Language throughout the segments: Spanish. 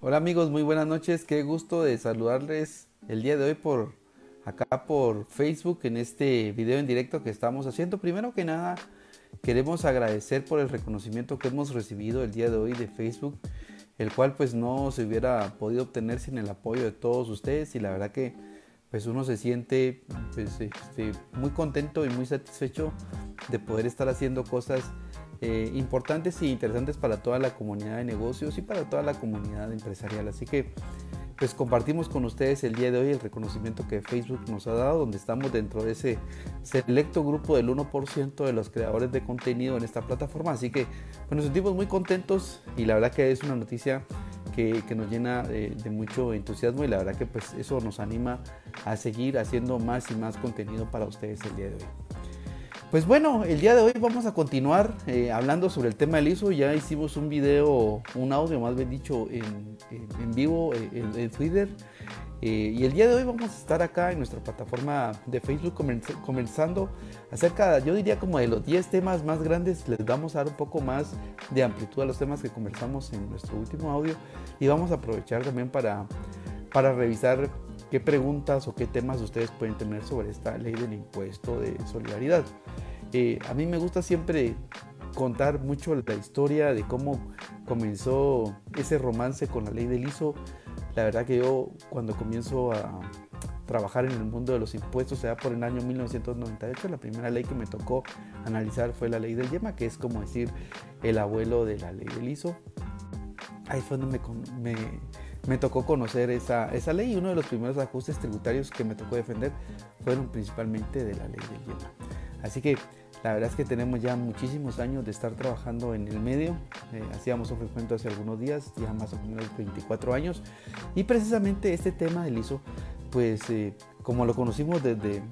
Hola amigos, muy buenas noches. Qué gusto de saludarles el día de hoy por acá por Facebook en este video en directo que estamos haciendo. Primero que nada, queremos agradecer por el reconocimiento que hemos recibido el día de hoy de Facebook, el cual pues no se hubiera podido obtener sin el apoyo de todos ustedes y la verdad que pues uno se siente pues, este, muy contento y muy satisfecho de poder estar haciendo cosas eh, importantes e interesantes para toda la comunidad de negocios y para toda la comunidad empresarial. Así que pues compartimos con ustedes el día de hoy el reconocimiento que Facebook nos ha dado, donde estamos dentro de ese selecto grupo del 1% de los creadores de contenido en esta plataforma. Así que pues, nos sentimos muy contentos y la verdad que es una noticia que, nos llena de, de, mucho entusiasmo y la verdad que pues eso nos anima a seguir haciendo más y más contenido para ustedes el día de hoy. Pues bueno, el día de hoy vamos a continuar eh, hablando sobre el tema del ISO. Ya hicimos un video, un audio más bien dicho, en, vivo eh, en, Twitter. Eh, y el día de hoy vamos a estar acá en nuestra plataforma de Facebook comenzando acerca, yo diría como de los 10 temas más grandes. Les vamos a dar un poco más de amplitud a los temas que conversamos en nuestro último audio. Y vamos a aprovechar también para, para revisar qué preguntas o qué temas ustedes pueden tener sobre esta ley del impuesto de solidaridad. Eh, a mí me gusta siempre contar mucho la historia de cómo comenzó ese romance con la ley del ISO. La verdad que yo cuando comienzo a trabajar en el mundo de los impuestos, sea por el año 1998, la primera ley que me tocó analizar fue la ley del YEMA, que es como decir el abuelo de la ley del ISO. Ahí fue donde me, me me tocó conocer esa, esa ley y uno de los primeros ajustes tributarios que me tocó defender fueron principalmente de la ley del hielo. Así que la verdad es que tenemos ya muchísimos años de estar trabajando en el medio. Eh, hacíamos un frecuento hace algunos días, ya más o menos 24 años. Y precisamente este tema del ISO, pues eh, como lo conocimos desde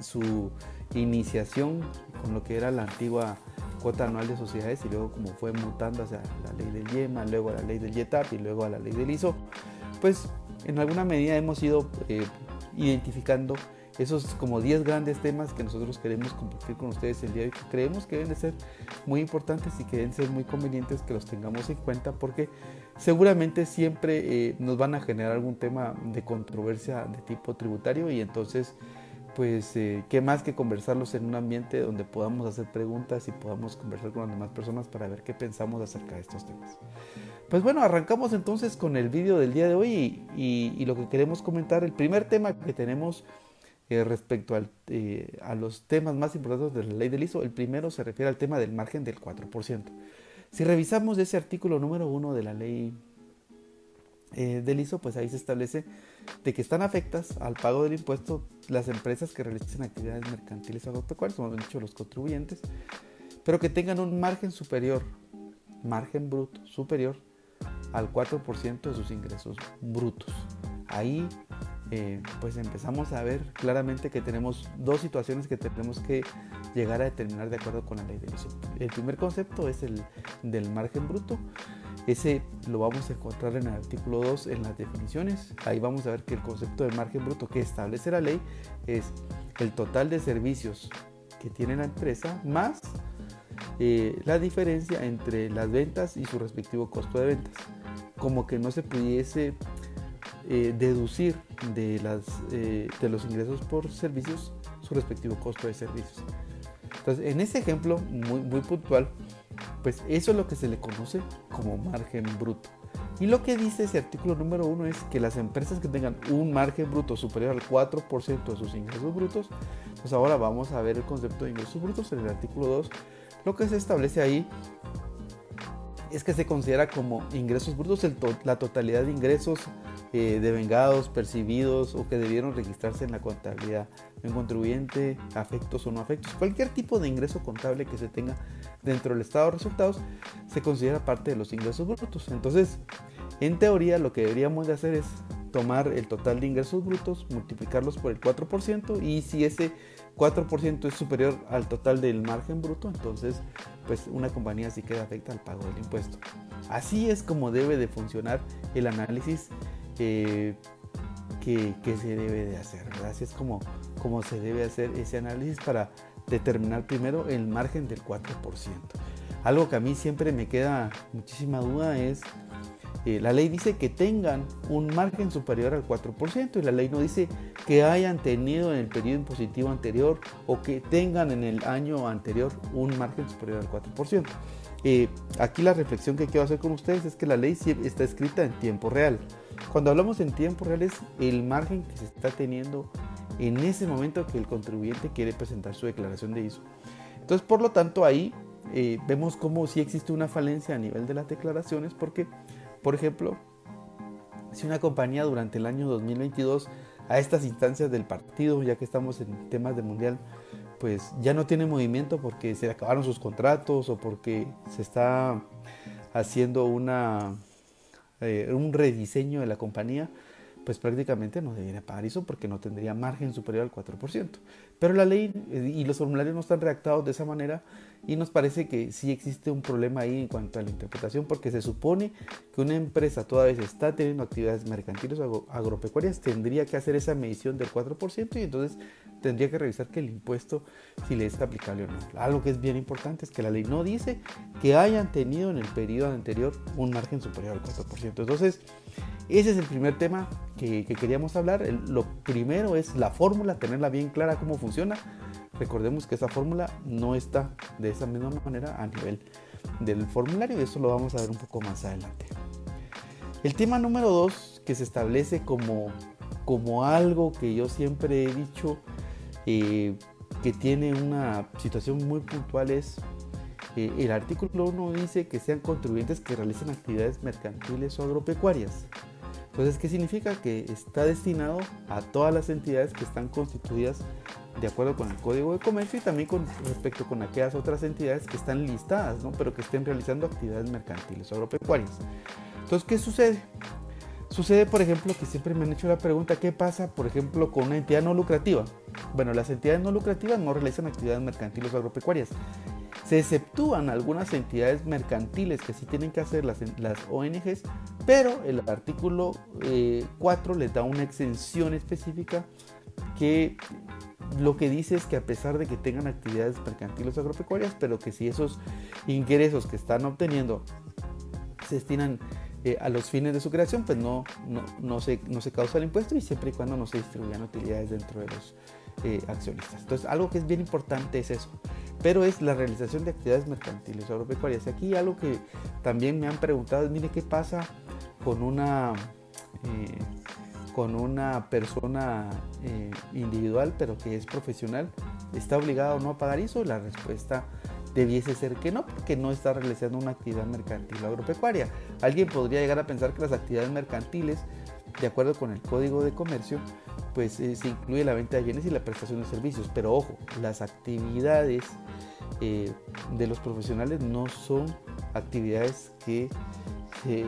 su iniciación con lo que era la antigua cuota anual de sociedades y luego como fue mutando hacia la ley del YEMA, luego a la ley del YETAP y luego a la ley del ISO, pues en alguna medida hemos ido eh, identificando esos como 10 grandes temas que nosotros queremos compartir con ustedes el día de hoy, que creemos que deben de ser muy importantes y que deben ser muy convenientes que los tengamos en cuenta porque seguramente siempre eh, nos van a generar algún tema de controversia de tipo tributario y entonces pues eh, qué más que conversarlos en un ambiente donde podamos hacer preguntas y podamos conversar con las demás personas para ver qué pensamos acerca de estos temas. Pues bueno, arrancamos entonces con el vídeo del día de hoy y, lo que queremos comentar, el primer tema que tenemos eh, respecto eh, a los temas más importantes de la ley del ISO, el primero se refiere al tema del margen del 4%. Si revisamos ese artículo número uno de la ley eh, del ISO, pues ahí se establece de que están afectas al pago del impuesto las empresas que realicen actividades mercantiles agropecuarias, como han dicho los contribuyentes, pero que tengan un margen superior, margen bruto superior al 4% de sus ingresos brutos. Ahí eh, pues empezamos a ver claramente que tenemos dos situaciones que tenemos que llegar a determinar de acuerdo con la ley del ISO. El primer concepto es el del margen bruto ese lo vamos a encontrar en el artículo 2 en las definiciones. Ahí vamos a ver que el concepto de margen bruto que establece la ley es el total de servicios que tiene la empresa más eh, la diferencia entre las ventas y su respectivo costo de ventas. Como que no se pudiese eh, deducir de, las, eh, de los ingresos por servicios su respectivo costo de servicios. Entonces, en ese ejemplo muy, muy puntual, pues eso es lo que se le conoce como margen bruto. Y lo que dice ese artículo número uno es que las empresas que tengan un margen bruto superior al 4% de sus ingresos brutos, pues ahora vamos a ver el concepto de ingresos brutos en el artículo 2. Lo que se establece ahí es que se considera como ingresos brutos la totalidad de ingresos eh, devengados, percibidos o que debieron registrarse en la contabilidad de un contribuyente, afectos o no afectos. Cualquier tipo de ingreso contable que se tenga dentro del estado de resultados se considera parte de los ingresos brutos. Entonces, en teoría lo que deberíamos de hacer es tomar el total de ingresos brutos, multiplicarlos por el 4% y si ese 4% es superior al total del margen bruto, entonces pues una compañía sí queda afecta al pago del impuesto. Así es como debe de funcionar el análisis eh, que, se debe de hacer, Así es como, como se debe hacer ese análisis para determinar primero el margen del 4%. Algo que a mí siempre me queda muchísima duda es Eh, la ley dice que tengan un margen superior al 4% y la ley no dice que hayan tenido en el periodo impositivo anterior o que tengan en el año anterior un margen superior al 4%. Eh, aquí la reflexión que quiero hacer con ustedes es que la ley está escrita en tiempo real. Cuando hablamos en tiempo real es el margen que se está teniendo en ese momento que el contribuyente quiere presentar su declaración de ISO. Entonces, por lo tanto, ahí eh, vemos cómo sí existe una falencia a nivel de las declaraciones porque por ejemplo, si una compañía durante el año 2022 a estas instancias del partido, ya que estamos en temas de mundial, pues ya no tiene movimiento porque se acabaron sus contratos o porque se está haciendo una, eh, un rediseño de la compañía, pues prácticamente no debería pagar eso porque no tendría margen superior al 4%. Pero la ley eh, y los formularios no están redactados de esa manera y nos parece que sí existe un problema ahí en cuanto a la interpretación porque se supone que una empresa todavía está teniendo actividades mercantiles o agropecuarias, tendría que hacer esa medición del 4% y entonces tendría que revisar que el impuesto si le es aplicable o no. Algo que es bien importante es que la ley no dice que hayan tenido en el periodo anterior un margen superior al 4%. Entonces, ese es el primer tema que, queríamos hablar. lo primero es la fórmula, tenerla bien clara cómo funciona. Recordemos que esa fórmula no está de esa misma manera a nivel del formulario y eso lo vamos a ver un poco más adelante. El tema número dos que se establece como, como algo que yo siempre he dicho eh, que tiene una situación muy puntual es eh, el artículo 1 dice que sean contribuyentes que realicen actividades mercantiles o agropecuarias. Entonces, ¿qué significa? Que está destinado a todas las entidades que están constituidas de acuerdo con el Código de Comercio y también con respecto con aquellas otras entidades que están listadas, ¿no? pero que estén realizando actividades mercantiles o agropecuarias. Entonces, ¿qué sucede? Sucede, por ejemplo, que siempre me han hecho la pregunta, ¿qué pasa, por ejemplo, con una entidad no lucrativa? Bueno, las entidades no lucrativas no realizan actividades mercantiles o agropecuarias. Se exceptúan algunas entidades mercantiles que sí tienen que hacer las, ONGs, pero el artículo 4 eh, les da una exención específica que lo que dice es que a pesar de que tengan actividades mercantiles agropecuarias, pero que si esos ingresos que están obteniendo se destinan eh, a los fines de su creación, pues no, se, no se causa el impuesto y siempre y cuando no se distribuyan utilidades dentro de los eh, accionistas. Entonces, algo que es bien importante es eso, pero es la realización de actividades mercantiles o agropecuarias. Aquí algo que también me han preguntado es, mire, ¿qué pasa con una... Eh, con una persona individual pero que es profesional, ¿está obligado o no a pagar eso? La respuesta debiese ser que no, porque no está realizando una actividad mercantil agropecuaria. Alguien podría llegar a pensar que las actividades mercantiles, de acuerdo con el Código de Comercio, pues eh, se incluye la venta de bienes y la prestación de servicios. Pero ojo, las actividades eh, de los profesionales no son actividades que, eh,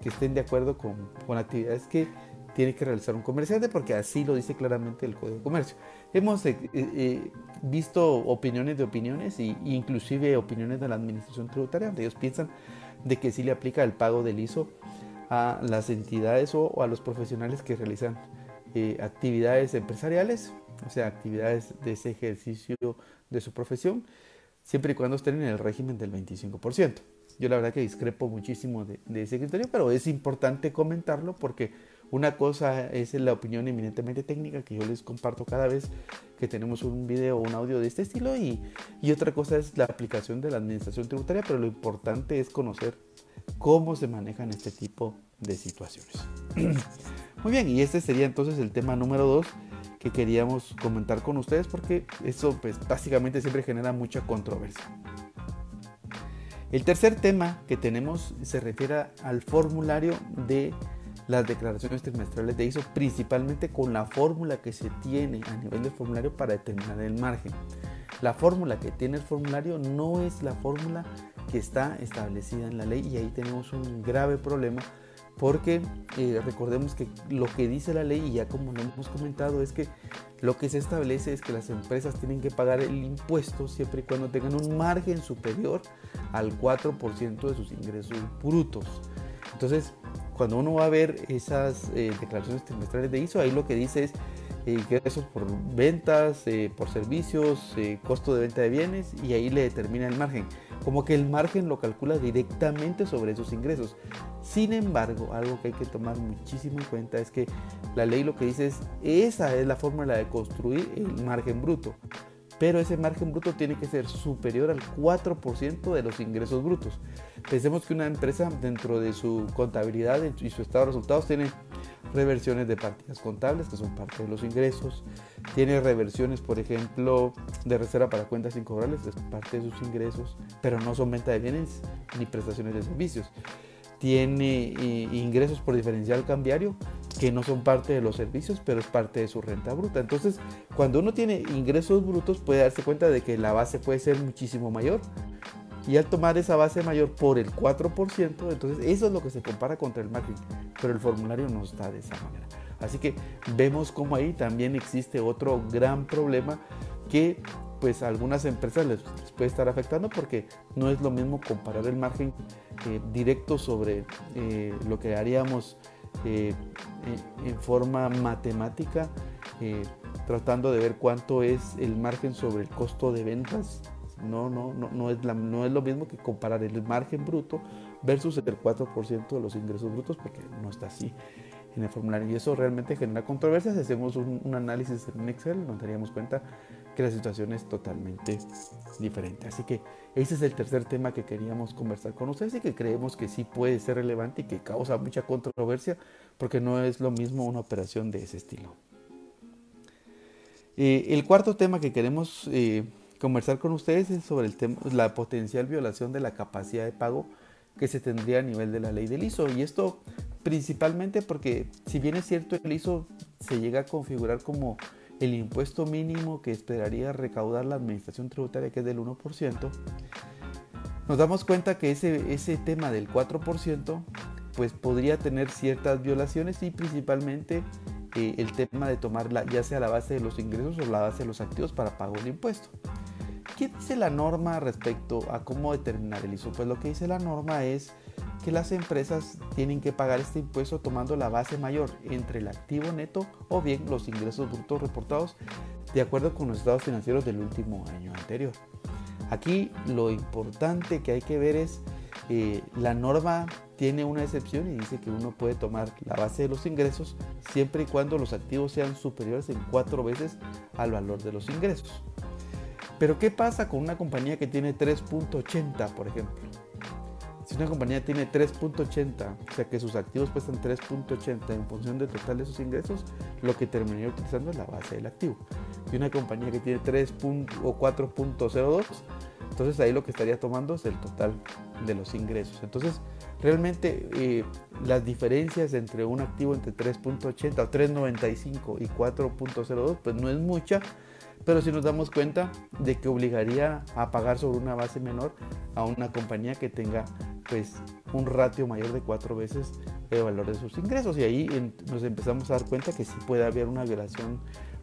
que estén de acuerdo con, con actividades que tiene que realizar un comerciante porque así lo dice claramente el Código de Comercio. Hemos visto opiniones de opiniones e inclusive opiniones de la administración tributaria donde ellos piensan de que sí le aplica el pago del ISO a las entidades o, a los profesionales que realizan eh, actividades empresariales, o sea, actividades de ese ejercicio de su profesión, siempre y cuando estén en el régimen del 25%. Yo la verdad que discrepo muchísimo de, de ese criterio, pero es importante comentarlo porque una cosa es la opinión eminentemente técnica que yo les comparto cada vez que tenemos un video o un audio de este estilo y, otra cosa es la aplicación de la administración tributaria, pero lo importante es conocer cómo se manejan este tipo de situaciones. Muy bien, y este sería entonces el tema número dos que queríamos comentar con ustedes porque eso pues básicamente siempre genera mucha controversia. El tercer tema que tenemos se refiere al formulario de las declaraciones trimestrales de ISO, principalmente con la fórmula que se tiene a nivel del formulario para determinar el margen. La fórmula que tiene el formulario no es la fórmula que está establecida en la ley y ahí tenemos un grave problema porque eh, recordemos que lo que dice la ley y ya como lo hemos comentado es que lo que se establece es que las empresas tienen que pagar el impuesto siempre y cuando tengan un margen superior al 4% de sus ingresos brutos. Entonces, cuando uno va a ver esas eh, declaraciones trimestrales de ISO, ahí lo que dice es eh, ingresos por ventas, eh, por servicios, costo de venta de bienes y ahí le determina el margen. Como que el margen lo calcula directamente sobre esos ingresos. Sin embargo, algo que hay que tomar muchísimo en cuenta es que la ley lo que dice es, esa es la fórmula de construir el margen bruto pero ese margen bruto tiene que ser superior al 4% de los ingresos brutos. Pensemos que una empresa dentro de su contabilidad y su estado de resultados tiene reversiones de partidas contables, que son parte de los ingresos, tiene reversiones, por ejemplo, de reserva para cuentas incobrables, es parte de sus ingresos, pero no son venta de bienes ni prestaciones de servicios. Tiene eh, ingresos por diferencial cambiario, que no son parte de los servicios, pero es parte de su renta bruta. Entonces, cuando uno tiene ingresos brutos, puede darse cuenta de que la base puede ser muchísimo mayor. Y al tomar esa base mayor por el 4%, entonces eso es lo que se compara contra el margen. Pero el formulario no está de esa manera. Así que vemos como ahí también existe otro gran problema que pues a algunas empresas les, puede estar afectando porque no es lo mismo comparar el margen eh, directo sobre eh, lo que haríamos eh, en forma matemática, tratando de ver cuánto es el margen sobre el costo de ventas. No, no, no, no, es no es lo mismo que comparar el margen bruto versus el 4% de los ingresos brutos, porque no está así en el formulario. Y eso realmente genera controversias. Si hacemos un, un análisis en Excel, nos daríamos cuenta que la situación es totalmente diferente. Así que ese es el tercer tema que queríamos conversar con ustedes y que creemos que sí puede ser relevante y que causa mucha controversia porque no es lo mismo una operación de ese estilo. Eh, el cuarto tema que queremos eh, conversar con ustedes es sobre el tema, la potencial violación de la capacidad de pago que se tendría a nivel de la ley del ISO. Y esto principalmente porque si bien es cierto el ISO se llega a configurar como el impuesto mínimo que esperaría recaudar la administración tributaria, que es del 1%, nos damos cuenta que ese, ese tema del 4% pues podría tener ciertas violaciones y principalmente eh, el tema de tomarla ya sea la base de los ingresos o la base de los activos para pago del impuesto. ¿Qué dice la norma respecto a cómo determinar el ISO? Pues lo que dice la norma es que las empresas tienen que pagar este impuesto tomando la base mayor entre el activo neto o bien los ingresos brutos reportados de acuerdo con los estados financieros del último año anterior. Aquí lo importante que hay que ver es eh, la norma tiene una excepción y dice que uno puede tomar la base de los ingresos siempre y cuando los activos sean superiores en cuatro veces al valor de los ingresos. Pero ¿qué pasa con una compañía que tiene 3.80, por ejemplo? Si una compañía tiene 3.80, o sea que sus activos cuestan 3.80 en función del total de sus ingresos, lo que terminaría utilizando es la base del activo. Si una compañía que tiene 3 o 4.02, entonces ahí lo que estaría tomando es el total de los ingresos. Entonces, realmente eh, las diferencias entre un activo entre 3.80 o 3.95 y 4.02, pues no es mucha, pero si nos damos cuenta de que obligaría a pagar sobre una base menor a una compañía que tenga pues un ratio mayor de cuatro veces el valor de sus ingresos. Y ahí nos empezamos a dar cuenta que sí puede haber una violación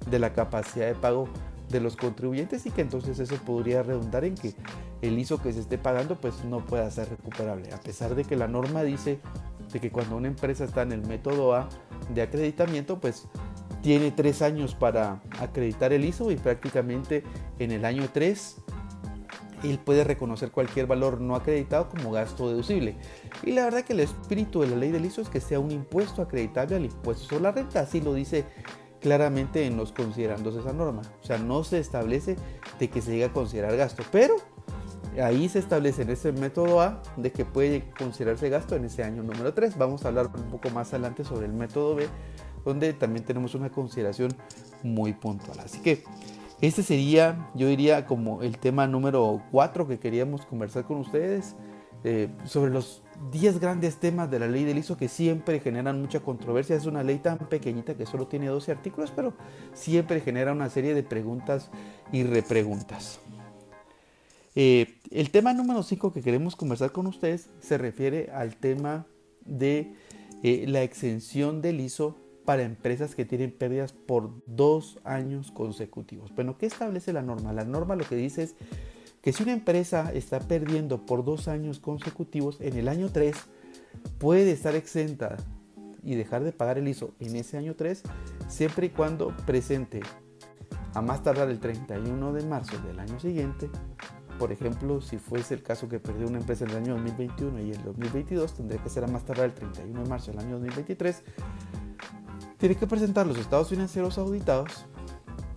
de la capacidad de pago de los contribuyentes y que entonces eso podría redundar en que el ISO que se esté pagando pues no pueda ser recuperable. A pesar de que la norma dice de que cuando una empresa está en el método A de acreditamiento pues tiene tres años para acreditar el ISO y prácticamente en el año 3 él puede reconocer cualquier valor no acreditado como gasto deducible. Y la verdad que el espíritu de la ley del ISO es que sea un impuesto acreditable al impuesto sobre la renta, así lo dice claramente en los considerandos esa norma. O sea, no se establece de que se llegue a considerar gasto, pero ahí se establece en ese método A de que puede considerarse gasto en ese año número 3. Vamos a hablar un poco más adelante sobre el método B donde también tenemos una consideración muy puntual. Así que este sería, yo diría, como el tema número 4 que queríamos conversar con ustedes eh, sobre los 10 grandes temas de la ley del ISO que siempre generan mucha controversia. Es una ley tan pequeñita que solo tiene 12 artículos, pero siempre genera una serie de preguntas y repreguntas. Eh, el tema número 5 que queremos conversar con ustedes se refiere al tema de eh, la exención del ISO para empresas que tienen pérdidas por dos años consecutivos. Bueno, ¿qué establece la norma? La norma lo que dice es que si una empresa está perdiendo por dos años consecutivos, en el año 3 puede estar exenta y dejar de pagar el ISO en ese año 3 siempre y cuando presente a más tardar el 31 de marzo del año siguiente. Por ejemplo, si fuese el caso que perdió una empresa en el año 2021 y el 2022, tendría que ser a más tardar el 31 de marzo del año 2023. Tiene que presentar los estados financieros auditados.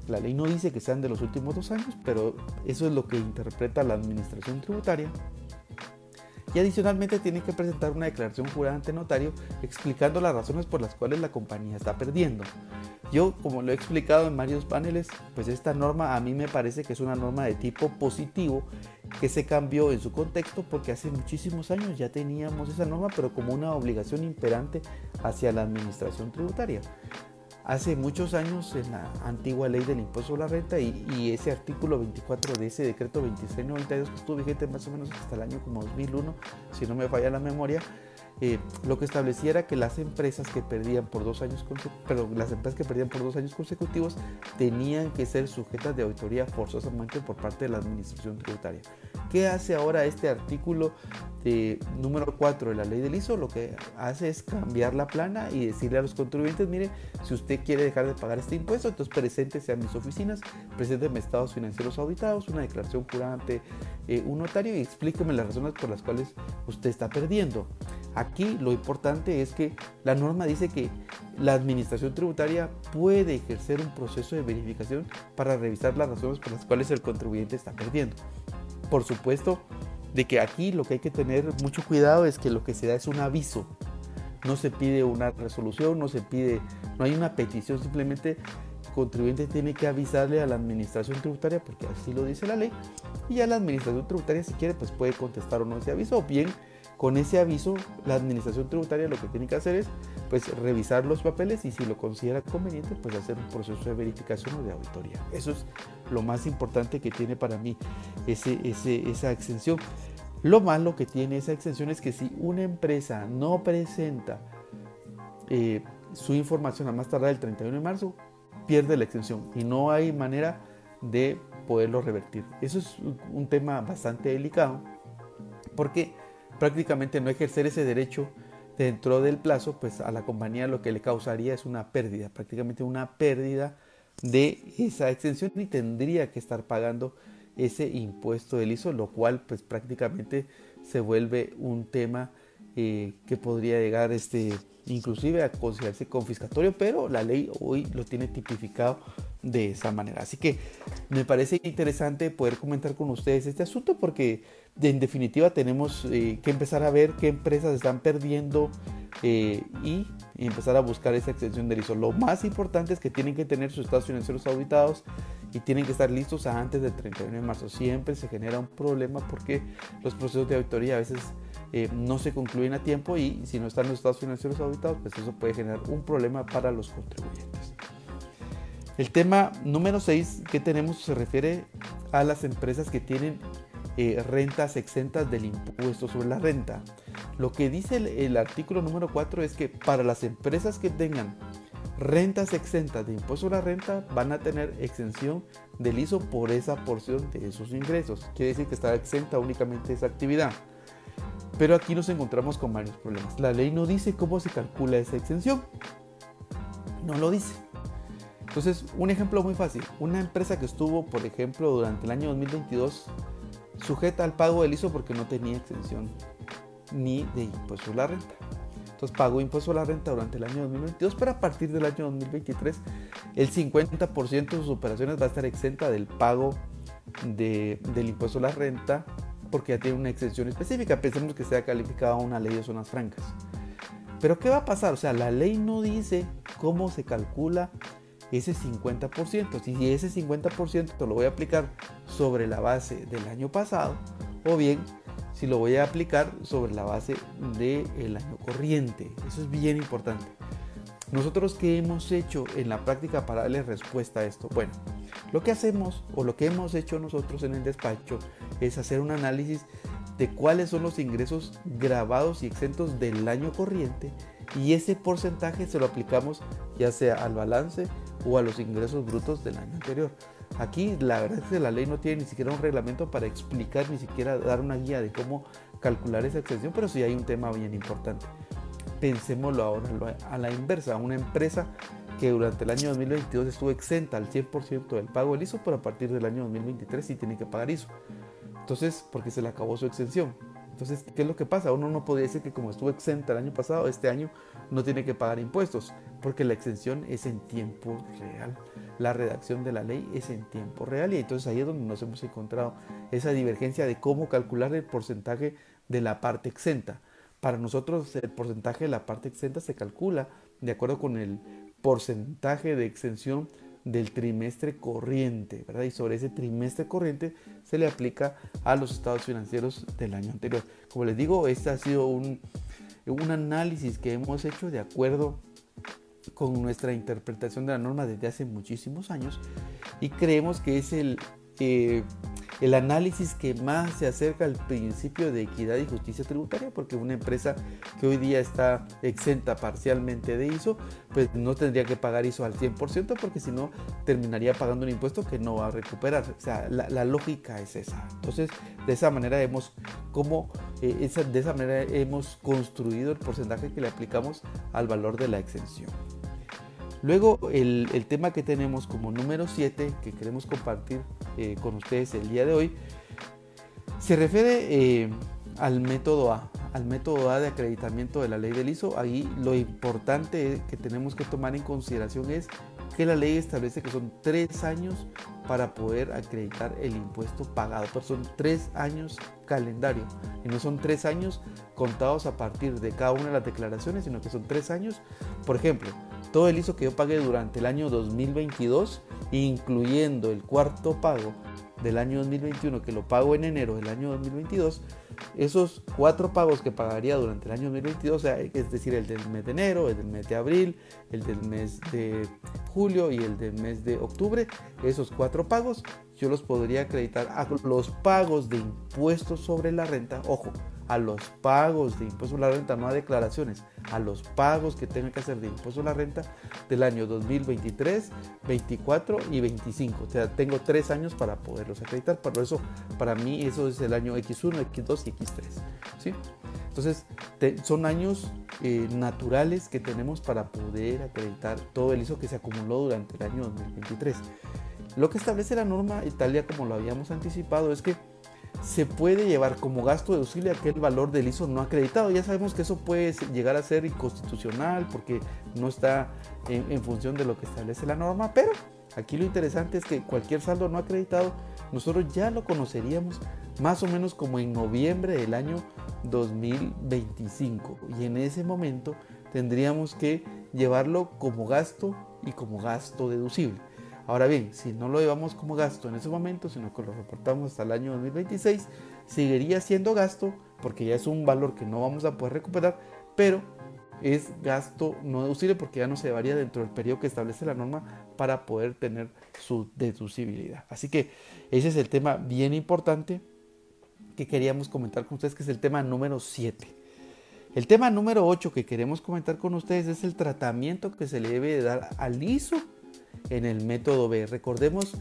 La ley no dice que sean de los últimos dos años, pero eso es lo que interpreta la administración tributaria y adicionalmente tiene que presentar una declaración jurada ante notario explicando las razones por las cuales la compañía está perdiendo. Yo, como lo he explicado en varios paneles, pues esta norma a mí me parece que es una norma de tipo positivo que se cambió en su contexto porque hace muchísimos años ya teníamos esa norma, pero como una obligación imperante hacia la administración tributaria hace muchos años en la antigua ley del impuesto a la renta y, ese artículo 24 de ese decreto 2692 que estuvo vigente más o menos hasta el año como 2001, si no me falla la memoria, eh, lo que establecía era que las empresas que perdían por dos años pero las empresas que perdían por dos años consecutivos tenían que ser sujetas de auditoría forzosamente por parte de la administración tributaria. ¿Qué hace ahora este artículo de número 4 de la ley del ISO? Lo que hace es cambiar la plana y decirle a los contribuyentes, mire, si usted quiere dejar de pagar este impuesto, entonces preséntese a mis oficinas, presénteme estados financieros auditados, una declaración jurada ante eh, un notario y explíqueme las razones por las cuales usted está perdiendo. Aquí lo importante es que la norma dice que la administración tributaria puede ejercer un proceso de verificación para revisar las razones por las cuales el contribuyente está perdiendo. Por supuesto, de que aquí lo que hay que tener mucho cuidado es que lo que se da es un aviso. No se pide una resolución, no se pide, no hay una petición, simplemente el contribuyente tiene que avisarle a la administración tributaria porque así lo dice la ley y ya la administración tributaria si quiere pues puede contestar o no ese aviso bien con ese aviso, la administración tributaria lo que tiene que hacer es pues, revisar los papeles y si lo considera conveniente, pues hacer un proceso de verificación o de auditoría. Eso es lo más importante que tiene para mí ese, esa exención. Lo malo que tiene esa exención es que si una empresa no presenta eh, su información a más tardar el 31 de marzo, pierde la exención y no hay manera de poderlo revertir. Eso es un tema bastante delicado porque prácticamente no ejercer ese derecho dentro del plazo, pues a la compañía lo que le causaría es una pérdida, prácticamente una pérdida de esa extensión y tendría que estar pagando ese impuesto del ISO, lo cual pues prácticamente se vuelve un tema eh, que podría llegar este, inclusive a considerarse confiscatorio, pero la ley hoy lo tiene tipificado de esa manera. Así que me parece interesante poder comentar con ustedes este asunto porque en definitiva tenemos eh, que empezar a ver qué empresas están perdiendo eh, y, empezar a buscar esa extensión del ISO. Lo más importante es que tienen que tener sus estados financieros auditados y tienen que estar listos antes del 31 de marzo. Siempre se genera un problema porque los procesos de auditoría a veces eh, no se concluyen a tiempo y si no están los estados financieros auditados, pues eso puede generar un problema para los contribuyentes. El tema número 6 que tenemos se refiere a las empresas que tienen eh, rentas exentas del impuesto sobre la renta. Lo que dice el, artículo número 4 es que para las empresas que tengan rentas exentas de impuesto sobre la renta van a tener exención del ISO por esa porción de esos ingresos. Quiere decir que está exenta únicamente esa actividad. Pero aquí nos encontramos con varios problemas. La ley no dice cómo se calcula esa exención. No lo dice. Entonces, un ejemplo muy fácil. Una empresa que estuvo, por ejemplo, durante el año 2022 sujeta al pago del ISO porque no tenía exención ni de impuesto a la renta. Entonces pagó impuesto a la renta durante el año 2022, pero a partir del año 2023 el 50% de sus operaciones va a estar exenta del pago de, del impuesto a la renta porque ya tiene una exención específica. Pensemos que sea calificada una ley de zonas francas. Pero ¿qué va a pasar? O sea, la ley no dice cómo se calcula ese 50%. Si ese 50% lo voy a aplicar sobre la base del año pasado o bien si lo voy a aplicar sobre la base del año corriente. Eso es bien importante. Nosotros qué hemos hecho en la práctica para darle respuesta a esto? Bueno, lo que hacemos o lo que hemos hecho nosotros en el despacho es hacer un análisis de cuáles son los ingresos grabados y exentos del año corriente y ese porcentaje se lo aplicamos ya sea al balance o a los ingresos brutos del año anterior. Aquí la verdad es que la ley no tiene ni siquiera un reglamento para explicar, ni siquiera dar una guía de cómo calcular esa exención, pero sí hay un tema bien importante. Pensémoslo ahora a la inversa, una empresa que durante el año 2022 estuvo exenta al 100% del pago del ISO, pero a partir del año 2023 sí tiene que pagar ISO. Entonces, porque se le acabó su exención. Entonces, ¿qué es lo que pasa? Uno no podría decir que como estuvo exenta el año pasado, este año no tiene que pagar impuestos, porque la exención es en tiempo real. La redacción de la ley es en tiempo real y entonces ahí es donde nos hemos encontrado esa divergencia de cómo calcular el porcentaje de la parte exenta. Para nosotros el porcentaje de la parte exenta se calcula de acuerdo con el porcentaje de exención del trimestre corriente, ¿verdad? Y sobre ese trimestre corriente se le aplica a los estados financieros del año anterior. Como les digo, este ha sido un, un análisis que hemos hecho de acuerdo con nuestra interpretación de la norma desde hace muchísimos años y creemos que es el, eh, el análisis que más se acerca al principio de equidad y justicia tributaria, porque una empresa que hoy día está exenta parcialmente de ISO, pues no tendría que pagar ISO al 100%, porque si no terminaría pagando un impuesto que no va a recuperar. O sea, la, lógica es esa. Entonces, de esa manera hemos, como, eh, de esa manera hemos construido el porcentaje que le aplicamos al valor de la exención. Luego el, tema que tenemos como número 7 que queremos compartir eh, con ustedes el día de hoy se refiere eh, al método A, al método A de acreditamiento de la ley del ISO. Ahí lo importante que tenemos que tomar en consideración es que la ley establece que son tres años para poder acreditar el impuesto pagado, pero son tres años calendario y no son tres años contados a partir de cada una de las declaraciones, sino que son tres años. Por ejemplo, todo el ISO que yo pagué durante el año 2022, incluyendo el cuarto pago del año 2021, que lo pago en enero del año 2022, esos cuatro pagos que pagaría durante el año 2022, es decir, el del mes de enero, el del mes de abril, el del mes de julio y el del mes de octubre, esos cuatro pagos yo los podría acreditar a los pagos de impuestos sobre la renta, ojo, a los pagos de impuestos sobre la renta, no a declaraciones, a los pagos que tenga que hacer de impuestos sobre la renta del año 2023, 24 y 25. O sea, tengo tres años para poderlos acreditar. Por eso, para mí, eso es el año X1, X2 y X3. ¿sí? Entonces, son años eh, naturales que tenemos para poder acreditar todo el ISO que se acumuló durante el año 2023. Lo que establece la norma Italia, como lo habíamos anticipado, es que se puede llevar como gasto deducible aquel valor del ISO no acreditado. Ya sabemos que eso puede llegar a ser inconstitucional porque no está en, función de lo que establece la norma, pero aquí lo interesante es que cualquier saldo no acreditado nosotros ya lo conoceríamos más o menos como en noviembre del año 2025 y en ese momento tendríamos que llevarlo como gasto y como gasto deducible. Ahora bien, si no lo llevamos como gasto en ese momento, sino que lo reportamos hasta el año 2026, seguiría siendo gasto porque ya es un valor que no vamos a poder recuperar, pero es gasto no deducible porque ya no se varía dentro del periodo que establece la norma para poder tener su deducibilidad. Así que ese es el tema bien importante que queríamos comentar con ustedes, que es el tema número 7. El tema número 8 que queremos comentar con ustedes es el tratamiento que se le debe dar al ISO en el método B. Recordemos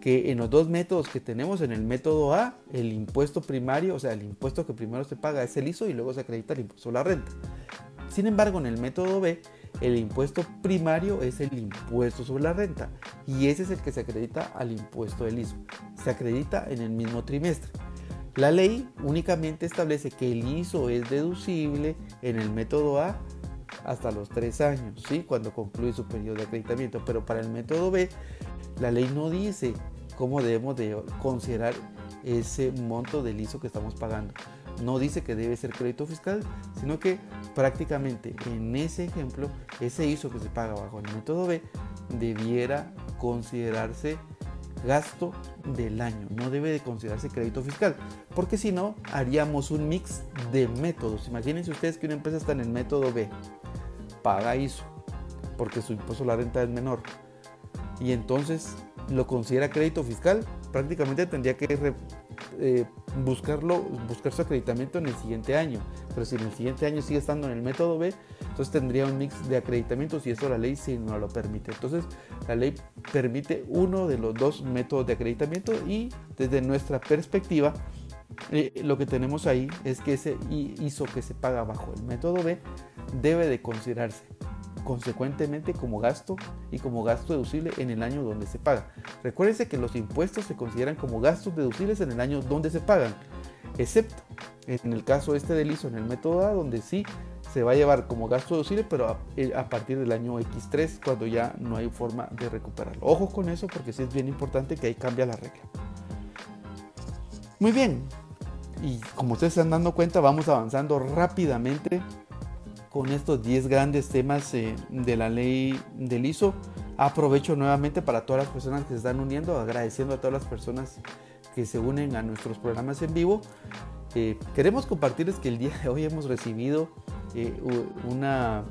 que en los dos métodos que tenemos, en el método A, el impuesto primario, o sea, el impuesto que primero se paga es el ISO y luego se acredita el impuesto a la renta. Sin embargo, en el método B, el impuesto primario es el impuesto sobre la renta y ese es el que se acredita al impuesto del ISO. Se acredita en el mismo trimestre. La ley únicamente establece que el ISO es deducible en el método A hasta los tres años, ¿sí? cuando concluye su periodo de acreditamiento. Pero para el método B, la ley no dice cómo debemos de considerar ese monto del ISO que estamos pagando. No dice que debe ser crédito fiscal, sino que prácticamente en ese ejemplo, ese ISO que se paga bajo el método B debiera considerarse gasto del año, no debe de considerarse crédito fiscal, porque si no haríamos un mix de métodos. Imagínense ustedes que una empresa está en el método B paga ISO porque su impuesto a la renta es menor y entonces lo considera crédito fiscal, prácticamente tendría que eh, buscarlo, buscar su acreditamiento en el siguiente año. pero si en el siguiente año sigue estando en el método B, entonces tendría un mix de acreditamientos y eso la ley sí no lo permite. Entonces la ley permite uno de los dos métodos de acreditamiento y desde nuestra perspectiva eh, lo que tenemos ahí es que ese ISO que se paga bajo el método B debe de considerarse consecuentemente como gasto y como gasto deducible en el año donde se paga. Recuérdense que los impuestos se consideran como gastos deducibles en el año donde se pagan, excepto en el caso este del ISO en el método A, donde sí se va a llevar como gasto deducible, pero a, eh, a, partir del año X3, cuando ya no hay forma de recuperarlo. Ojo con eso, porque sí es bien importante que ahí cambia la regla. Muy bien, y como ustedes se están dando cuenta, vamos avanzando rápidamente con estos 10 grandes temas eh, de la ley del ISO. Aprovecho nuevamente para todas las personas que se están uniendo, agradeciendo a todas las personas que se unen a nuestros programas en vivo. Eh, queremos compartirles que el día de hoy hemos recibido eh, una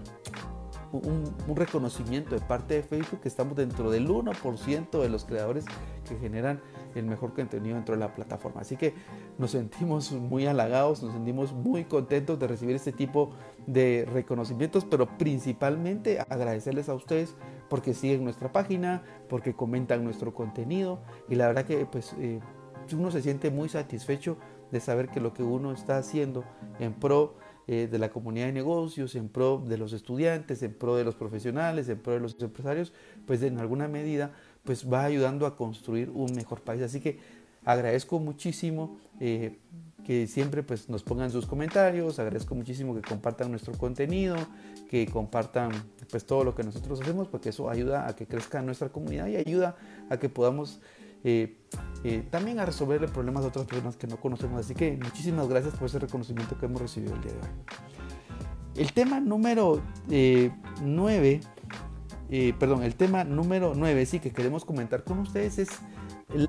un, reconocimiento de parte de Facebook que estamos dentro del 1% de los creadores que generan el mejor contenido dentro de la plataforma. Así que nos sentimos muy halagados, nos sentimos muy contentos de recibir este tipo de reconocimientos, pero principalmente agradecerles a ustedes porque siguen nuestra página, porque comentan nuestro contenido y la verdad que pues eh, uno se siente muy satisfecho de saber que lo que uno está haciendo en pro eh, de la comunidad de negocios, en pro de los estudiantes, en pro de los profesionales, en pro de los empresarios, pues en alguna medida pues va ayudando a construir un mejor país. Así que agradezco muchísimo eh, que siempre pues nos pongan sus comentarios, agradezco muchísimo que compartan nuestro contenido, que compartan pues todo lo que nosotros hacemos, porque eso ayuda a que crezca nuestra comunidad y ayuda a que podamos eh, eh, también a resolver problemas de otras personas que no conocemos. Así que muchísimas gracias por ese reconocimiento que hemos recibido el día de hoy. El tema número 9, eh, perdón, el tema número 9, sí, que queremos comentar con ustedes es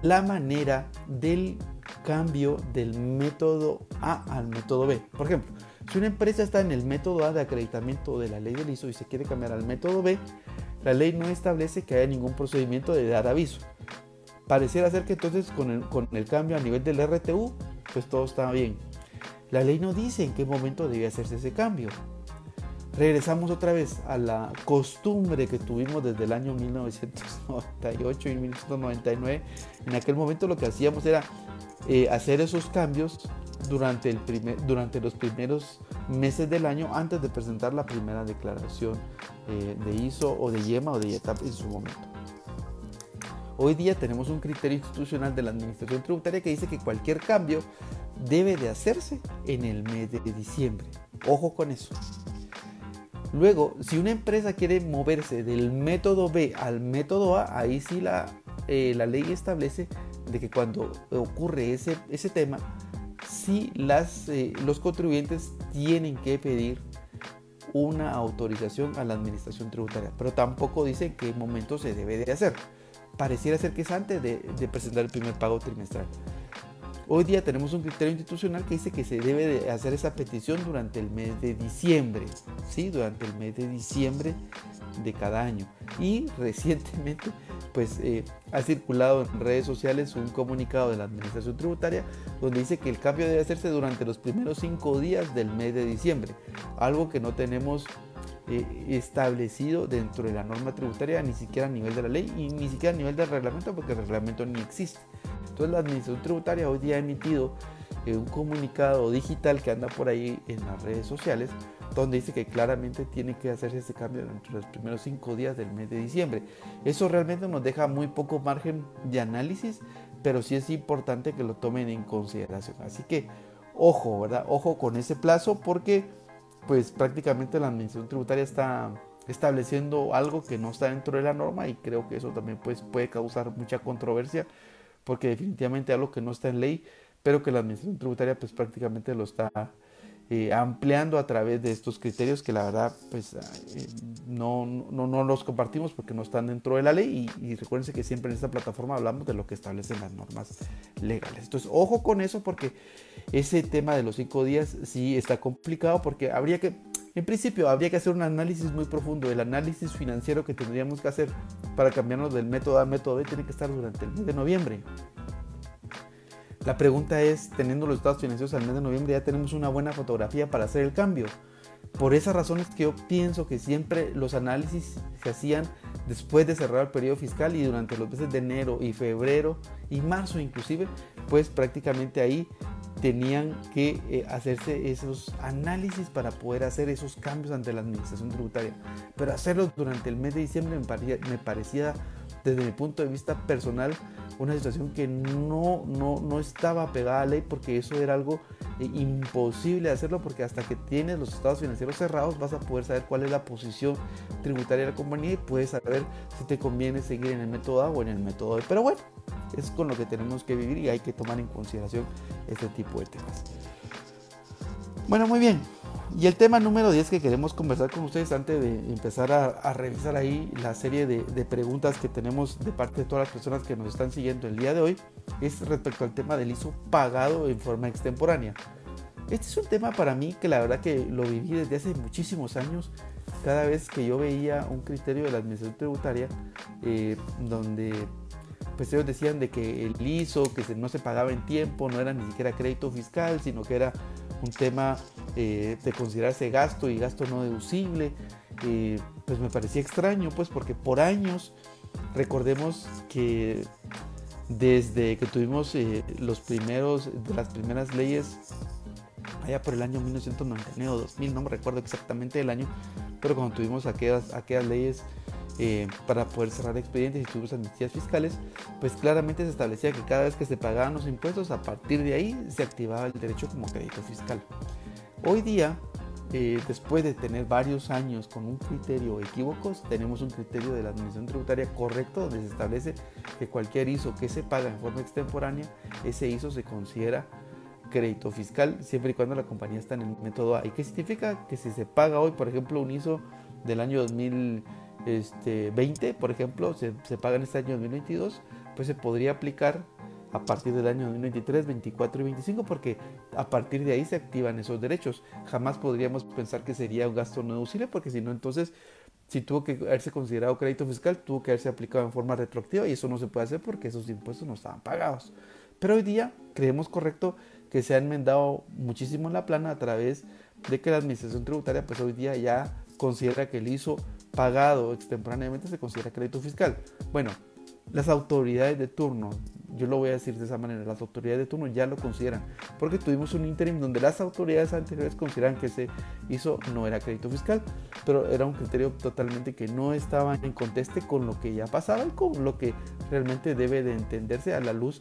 la manera del cambio del método A al método B. Por ejemplo, si una empresa está en el método A de acreditamiento de la ley del ISO y se quiere cambiar al método B, la ley no establece que haya ningún procedimiento de dar aviso pareciera ser que entonces con el, cambio a nivel del RTU, pues todo está bien. La ley no dice en qué momento debe hacerse ese cambio. Regresamos otra vez a la costumbre que tuvimos desde el año 1998 y 1999. En aquel momento lo que hacíamos era eh, hacer esos cambios durante, el primer, durante los primeros meses del año antes de presentar la primera declaración eh, de ISO o de YEMA o de YETAP en su momento. Hoy día tenemos un criterio institucional de la Administración Tributaria que dice que cualquier cambio debe de hacerse en el mes de diciembre. Ojo con eso. Luego, si una empresa quiere moverse del método B al método A, ahí sí la, eh, la ley establece de que cuando ocurre ese, ese tema, sí las, eh, los contribuyentes tienen que pedir una autorización a la administración tributaria, pero tampoco dice en qué momento se debe de hacer pareciera ser que es antes de, presentar el primer pago trimestral. Hoy día tenemos un criterio institucional que dice que se debe de hacer esa petición durante el mes de diciembre, ¿sí? Durante el mes de diciembre de cada año. Y recientemente, pues, eh, ha circulado en redes sociales un comunicado de la Administración Tributaria donde dice que el cambio debe hacerse durante los primeros cinco días del mes de diciembre, algo que no tenemos eh, establecido dentro de la norma tributaria, ni siquiera a nivel de la ley y ni siquiera a nivel del reglamento, porque el reglamento ni existe. Entonces la Administración Tributaria hoy día ha emitido eh, un comunicado digital que anda por ahí en las redes sociales, donde dice que claramente tiene que hacerse ese cambio entre los primeros cinco días del mes de diciembre. Eso realmente nos deja muy poco margen de análisis, pero sí es importante que lo tomen en consideración. Así que ojo, ¿verdad? Ojo con ese plazo porque pues prácticamente la administración tributaria está estableciendo algo que no está dentro de la norma y creo que eso también pues, puede causar mucha controversia porque definitivamente algo que no está en ley pero que la administración tributaria pues prácticamente lo está eh, ampliando a través de estos criterios que la verdad pues eh, no, no, no, los compartimos porque no están dentro de la ley y, y recuérdense que siempre en esta plataforma hablamos de lo que establecen las normas legales. Entonces ojo con eso porque ese tema de los cinco días sí está complicado porque habría que, en principio habría que hacer un análisis muy profundo. El análisis financiero que tendríamos que hacer para cambiarnos del método A método B tiene que estar durante el mes de noviembre. La pregunta es, teniendo los estados financieros al mes de noviembre, ya tenemos una buena fotografía para hacer el cambio. Por esas razones que yo pienso que siempre los análisis se hacían después de cerrar el periodo fiscal y durante los meses de enero y febrero y marzo inclusive, pues prácticamente ahí tenían que eh, hacerse esos análisis para poder hacer esos cambios ante la administración tributaria. Pero hacerlo durante el mes de diciembre me parecía desde mi punto de vista personal, una situación que no, no, no estaba pegada a ley porque eso era algo eh, imposible hacerlo porque hasta que tienes los estados financieros cerrados vas a poder saber cuál es la posición tributaria de la compañía y puedes saber si te conviene seguir en el método A o en el método B. Pero bueno, es con lo que tenemos que vivir y hay que tomar en consideración este tipo de temas. Bueno, muy bien. Y el tema número 10 que queremos conversar con ustedes antes de empezar a, revisar ahí la serie de, preguntas que tenemos de parte de todas las personas que nos están siguiendo el día de hoy es respecto al tema del ISO pagado en forma extemporánea. Este es un tema para mí que la verdad que lo viví desde hace muchísimos años. Cada vez que yo veía un criterio de la administración tributaria eh, donde pues ellos decían de que el ISO, que no se pagaba en tiempo, no era ni siquiera crédito fiscal, sino que era un tema eh, de considerarse gasto y gasto no deducible, eh, pues me parecía extraño, pues porque por años, recordemos que desde que tuvimos eh, los primeros, de las primeras leyes, allá por el año 1999 o 2000, no me recuerdo exactamente el año, pero cuando tuvimos aquellas, aquellas leyes eh, para poder cerrar expedientes y tuvimos amnistías fiscales, pues claramente se establecía que cada vez que se pagaban los impuestos, a partir de ahí se activaba el derecho como crédito fiscal. Hoy día, eh, después de tener varios años con un criterio equívocos, tenemos un criterio de la administración tributaria correcto donde se establece que cualquier ISO que se paga en forma extemporánea, ese ISO se considera crédito fiscal siempre y cuando la compañía está en el método A. ¿Y qué significa? Que si se paga hoy, por ejemplo, un ISO del año 2000 este, 20, por ejemplo, se, se paga en este año 2022, pues se podría aplicar a partir del año 2023, 24 y 25, porque a partir de ahí se activan esos derechos. Jamás podríamos pensar que sería un gasto no deducible, porque si no, entonces, si tuvo que haberse considerado crédito fiscal, tuvo que haberse aplicado en forma retroactiva y eso no se puede hacer porque esos impuestos no estaban pagados. Pero hoy día creemos correcto que se ha enmendado muchísimo la plana a través de que la administración tributaria, pues hoy día ya considera que el ISO pagado extemporáneamente se considera crédito fiscal. Bueno, las autoridades de turno, yo lo voy a decir de esa manera, las autoridades de turno ya lo consideran, porque tuvimos un interim donde las autoridades anteriores consideran que se hizo no era crédito fiscal, pero era un criterio totalmente que no estaba en conteste con lo que ya pasaba y con lo que realmente debe de entenderse a la luz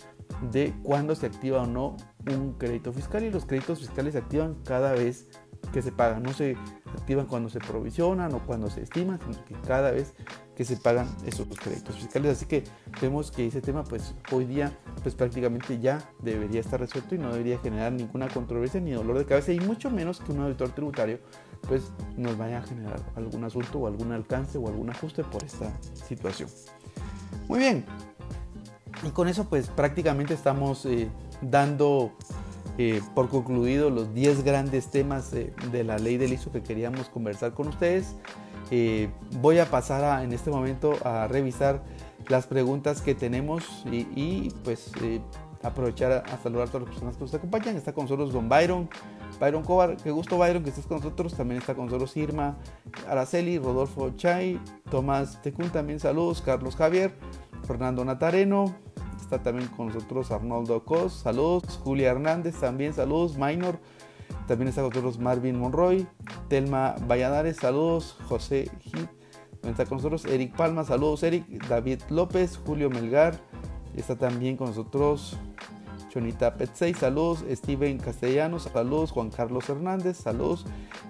de cuándo se activa o no un crédito fiscal y los créditos fiscales se activan cada vez que se pagan, no se activan cuando se provisionan o cuando se estiman, sino que cada vez que se pagan esos créditos fiscales. Así que vemos que ese tema pues hoy día pues prácticamente ya debería estar resuelto y no debería generar ninguna controversia ni dolor de cabeza y mucho menos que un auditor tributario pues nos vaya a generar algún asunto o algún alcance o algún ajuste por esta situación. Muy bien, y con eso pues prácticamente estamos eh, dando eh, por concluido los 10 grandes temas de la ley del ISO que queríamos conversar con ustedes. Eh, voy a pasar en este momento a revisar las preguntas que tenemos y, pues eh, aprovechar a, saludar a todas las personas que nos acompañan. Está con nosotros Don Byron, Byron Cobar, qué gusto Byron que estés con nosotros. También está con nosotros Irma Araceli, Rodolfo Chay, Tomás Tecún también saludos, Carlos Javier, Fernando Natareno, Está también con nosotros Arnoldo Cos, saludos. Julia Hernández, también saludos. Minor, también está con nosotros Marvin Monroy. Telma Valladares, saludos. José Hit, está con nosotros. Eric Palma, saludos. Eric, David López, Julio Melgar. Está también con nosotros Chonita Petsey, saludos. Steven Castellanos, saludos. Juan Carlos Hernández, saludos.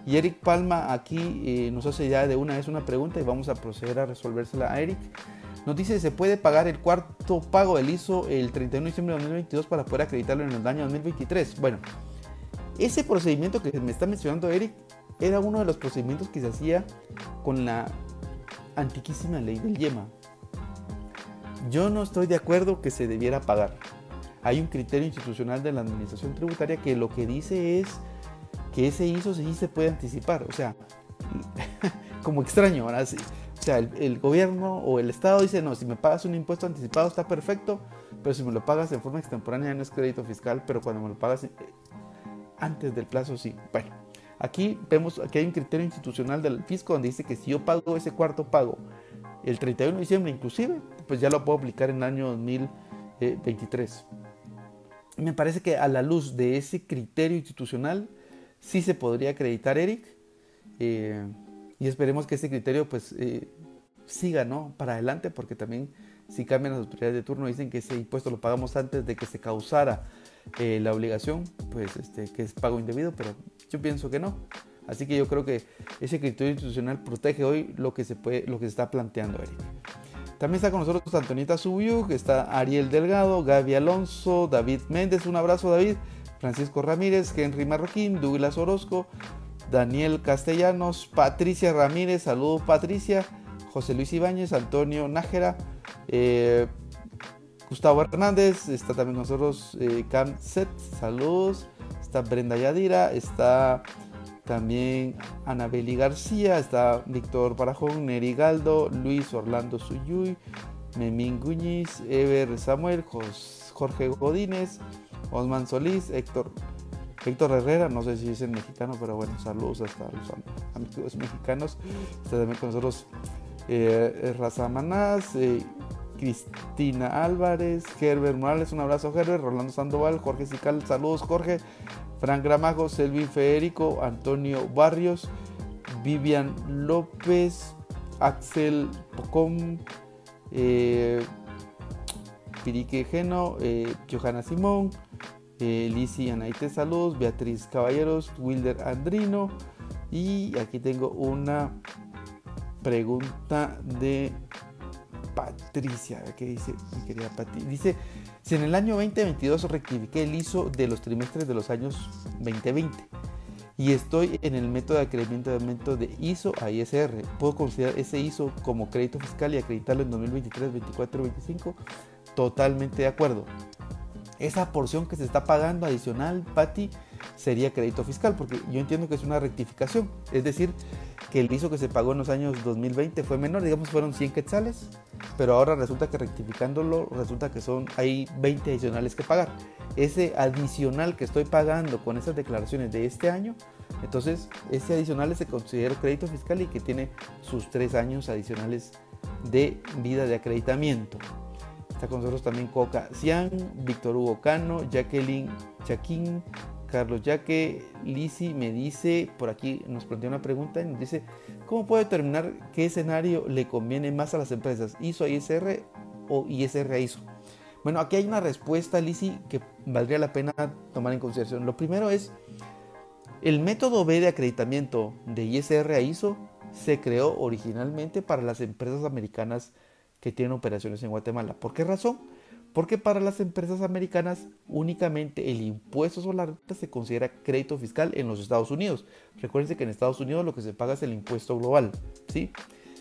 Y Eric Palma aquí eh, nos hace ya de una vez una pregunta y vamos a proceder a resolvérsela a Eric. Nos dice se puede pagar el cuarto pago del ISO el 31 de diciembre de 2022 para poder acreditarlo en el año 2023. Bueno, ese procedimiento que me está mencionando Eric era uno de los procedimientos que se hacía con la antiquísima ley del YEMA. Yo no estoy de acuerdo que se debiera pagar. Hay un criterio institucional de la administración tributaria que lo que dice es que ese ISO sí se puede anticipar. O sea, como extraño, sí. O sea, el, gobierno o el Estado dice, no, si me pagas un impuesto anticipado está perfecto, pero si me lo pagas de forma extemporánea no es crédito fiscal, pero cuando me lo pagas eh, antes del plazo sí. Bueno, aquí vemos que hay un criterio institucional del fisco donde dice que si yo pago ese cuarto pago el 31 de diciembre inclusive, pues ya lo puedo aplicar en el año 2023. Me parece que a la luz de ese criterio institucional sí se podría acreditar Eric eh, y esperemos que ese criterio pues eh, siga ¿no? para adelante porque también si cambian las autoridades de turno dicen que ese impuesto lo pagamos antes de que se causara eh, la obligación, pues este, que es pago indebido, pero yo pienso que no. Así que yo creo que ese criterio institucional protege hoy lo que se, puede, lo que se está planteando, Eric. También está con nosotros Antonita Subiu, está Ariel Delgado, Gaby Alonso, David Méndez, un abrazo David, Francisco Ramírez, Henry Marroquín, Douglas Orozco, Daniel Castellanos, Patricia Ramírez, saludos Patricia, José Luis Ibáñez, Antonio Nájera, eh, Gustavo Hernández, está también nosotros eh, Cam Set, saludos, está Brenda Yadira, está también Anabeli García, está Víctor Parajón, Neri Galdo, Luis Orlando Suyuy, Memín Guñiz, Ever Samuel, Jorge Godínez, Osman Solís, Héctor, Héctor Herrera, no sé si es el mexicano, pero bueno, saludos hasta los amigos mexicanos. Está también con nosotros eh, Raza Manás, eh, Cristina Álvarez, Herbert Morales, un abrazo Herbert, Rolando Sandoval, Jorge Sical, saludos Jorge, Frank Gramajo, Selvin Federico, Antonio Barrios, Vivian López, Axel Pocón, eh, Pirique Geno, eh, Johanna Simón, eh, Lisi Anaite Saludos, Beatriz Caballeros, Wilder Andrino. Y aquí tengo una pregunta de Patricia. ¿Qué dice mi querida Pati? Dice, si en el año 2022 rectifiqué el ISO de los trimestres de los años 2020 y estoy en el método de acreedamiento de ISO a ISR, ¿puedo considerar ese ISO como crédito fiscal y acreditarlo en 2023, 24, 25? Totalmente de acuerdo. Esa porción que se está pagando adicional, Pati, sería crédito fiscal, porque yo entiendo que es una rectificación. Es decir, que el ISO que se pagó en los años 2020 fue menor, digamos fueron 100 quetzales, pero ahora resulta que rectificándolo, resulta que son hay 20 adicionales que pagar. Ese adicional que estoy pagando con esas declaraciones de este año, entonces ese adicional se considera crédito fiscal y que tiene sus tres años adicionales de vida de acreditamiento. Está con nosotros también Coca Cian, Víctor Hugo Cano, Jacqueline Chaquín, Carlos, ya que Lisi me dice, por aquí nos plantea una pregunta y nos dice, ¿cómo puedo determinar qué escenario le conviene más a las empresas, ISO a ISR o ISR a ISO? Bueno, aquí hay una respuesta, Lisi, que valdría la pena tomar en consideración. Lo primero es, el método B de acreditamiento de ISR a ISO se creó originalmente para las empresas americanas que tienen operaciones en Guatemala. ¿Por qué razón? Porque para las empresas americanas únicamente el impuesto sobre la renta se considera crédito fiscal en los Estados Unidos. Recuerden que en Estados Unidos lo que se paga es el impuesto global. ¿sí?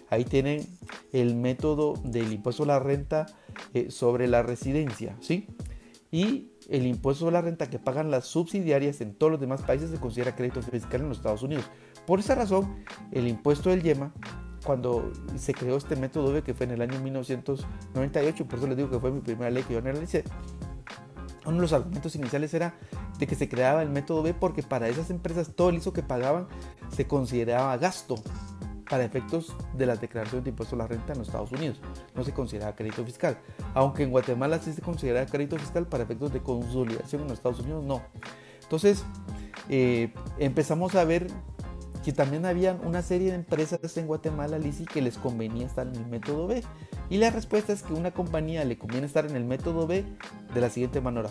Ahí tienen el método del impuesto sobre la renta eh, sobre la residencia. ¿sí? Y el impuesto sobre la renta que pagan las subsidiarias en todos los demás países se considera crédito fiscal en los Estados Unidos. Por esa razón, el impuesto del YEMA cuando se creó este método B, que fue en el año 1998, por eso les digo que fue mi primera ley que yo analicé, uno de los argumentos iniciales era de que se creaba el método B porque para esas empresas todo el ISO que pagaban se consideraba gasto para efectos de las declaraciones de impuestos a la renta en los Estados Unidos. No se consideraba crédito fiscal. Aunque en Guatemala sí se considera crédito fiscal para efectos de consolidación en los Estados Unidos, no. Entonces, eh, empezamos a ver que también había una serie de empresas en Guatemala, Lisi, que les convenía estar en el método B. Y la respuesta es que una compañía le conviene estar en el método B de la siguiente manera.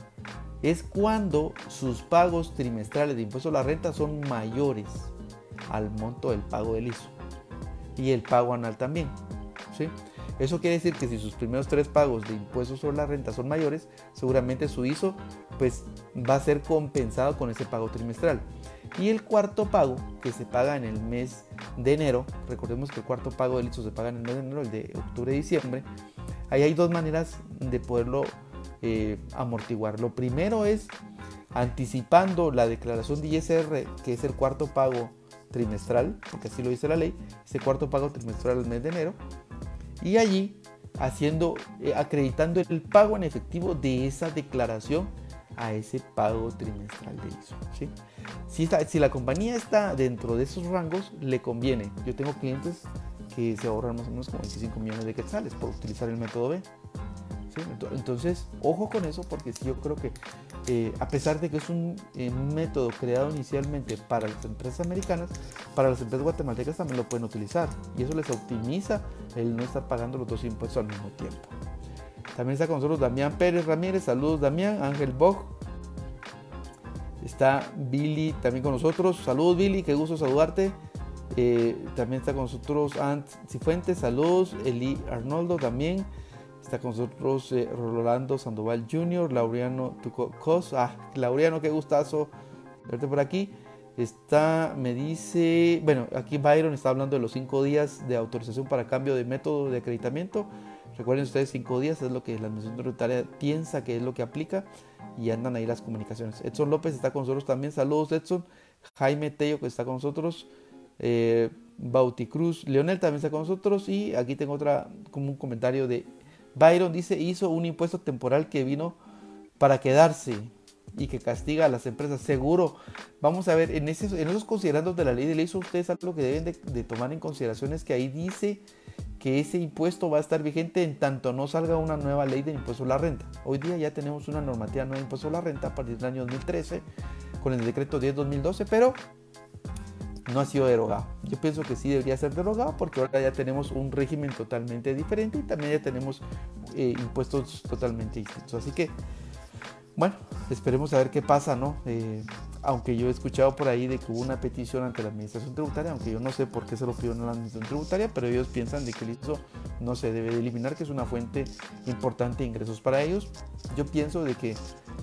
Es cuando sus pagos trimestrales de impuesto a la renta son mayores al monto del pago del ISO. Y el pago anual también. ¿sí? Eso quiere decir que si sus primeros tres pagos de impuestos sobre la renta son mayores, seguramente su ISO pues, va a ser compensado con ese pago trimestral. Y el cuarto pago, que se paga en el mes de enero, recordemos que el cuarto pago del ISO se paga en el mes de enero, el de octubre-diciembre, ahí hay dos maneras de poderlo eh, amortiguar. Lo primero es anticipando la declaración de ISR, que es el cuarto pago trimestral, porque así lo dice la ley, ese cuarto pago trimestral el mes de enero, y allí haciendo, eh, acreditando el pago en efectivo de esa declaración a ese pago trimestral de ISO. ¿sí? Si, la compañía está dentro de esos rangos, le conviene. Yo tengo clientes que se ahorran más o menos como 25 millones de quetzales por utilizar el método B. Entonces, ojo con eso porque yo creo que eh, a pesar de que es un eh, método creado inicialmente para las empresas americanas, para las empresas guatemaltecas también lo pueden utilizar y eso les optimiza el no estar pagando los dos impuestos al mismo tiempo. También está con nosotros Damián Pérez Ramírez, saludos Damián, Ángel Bog, está Billy también con nosotros, saludos Billy, qué gusto saludarte. Eh, también está con nosotros Ant Cifuentes, saludos, Eli Arnoldo también. Está con nosotros eh, Rolando Sandoval Jr., Laureano Tucos. Ah, Laureano, qué gustazo verte por aquí. Está, me dice, bueno, aquí Byron está hablando de los cinco días de autorización para cambio de método de acreditamiento. Recuerden ustedes, cinco días es lo que la Administración Tributaria piensa que es lo que aplica y andan ahí las comunicaciones. Edson López está con nosotros también. Saludos, Edson. Jaime Tello, que está con nosotros. Eh, Bauticruz Leonel también está con nosotros. Y aquí tengo otra, como un comentario de Byron dice, hizo un impuesto temporal que vino para quedarse y que castiga a las empresas. Seguro, vamos a ver, en, esos considerandos de la ley de ley, ustedes algo que deben de, tomar en consideración es que ahí dice que ese impuesto va a estar vigente en tanto no salga una nueva ley de impuesto a la renta. Hoy día ya tenemos una normativa nueva de impuesto a la renta a partir del año 2013 con el decreto 10-2012, pero no ha sido derogado. Yo pienso que sí debería ser derogado porque ahora ya tenemos un régimen totalmente diferente y también ya tenemos eh, impuestos totalmente distintos. Así que, bueno, esperemos a ver qué pasa, ¿no? Eh, aunque yo he escuchado por ahí de que hubo una petición ante la administración tributaria, aunque yo no sé por qué se lo pidieron a la administración tributaria, pero ellos piensan de que el ISO no se debe de eliminar, que es una fuente importante de ingresos para ellos. Yo pienso de que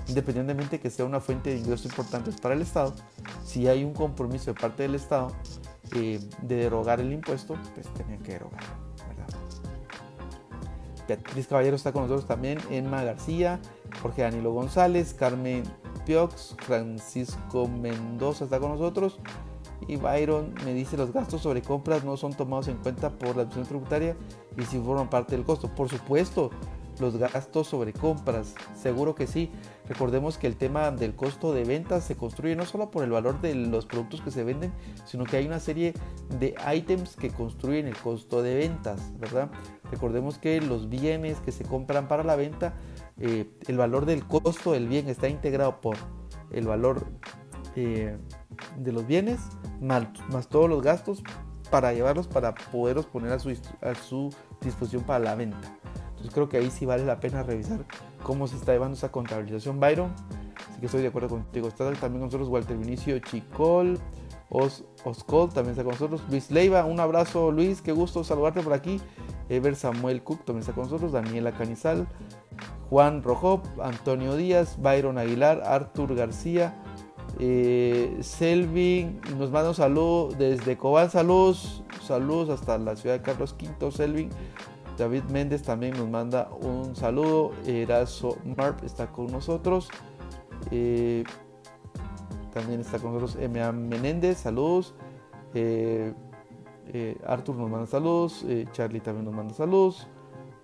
independientemente que sea una fuente de ingresos importantes para el Estado, si hay un compromiso de parte del Estado eh, de derogar el impuesto, pues tenían que derogarlo. Beatriz Caballero está con nosotros también, Emma García, Jorge Danilo González, Carmen Piox, Francisco Mendoza está con nosotros. Y Byron me dice los gastos sobre compras no son tomados en cuenta por la administración tributaria y si forman parte del costo. Por supuesto, los gastos sobre compras, seguro que sí. Recordemos que el tema del costo de ventas se construye no solo por el valor de los productos que se venden, sino que hay una serie de ítems que construyen el costo de ventas, ¿verdad? Recordemos que los bienes que se compran para la venta, eh, el valor del costo del bien está integrado por el valor eh, de los bienes más, todos los gastos para llevarlos para poderlos poner a su, a su disposición para la venta. Creo que ahí sí vale la pena revisar cómo se está llevando esa contabilización Byron. Así que estoy de acuerdo contigo. Está también con nosotros Walter Vinicio Chicol, Os, Oscol también está con nosotros. Luis Leiva, un abrazo Luis, qué gusto saludarte por aquí. Ever Samuel Cook también está con nosotros. Daniela Canizal, Juan Rojo, Antonio Díaz, Byron Aguilar, Artur García, eh, Selvin, nos manda un saludo desde Cobán, saludos, saludos hasta la ciudad de Carlos V, Selvin. David Méndez también nos manda un saludo. Erazo Marp está con nosotros. Eh, también está con nosotros M.A. Menéndez, saludos. Eh, eh, Arthur nos manda saludos. Charlie también nos manda saludos.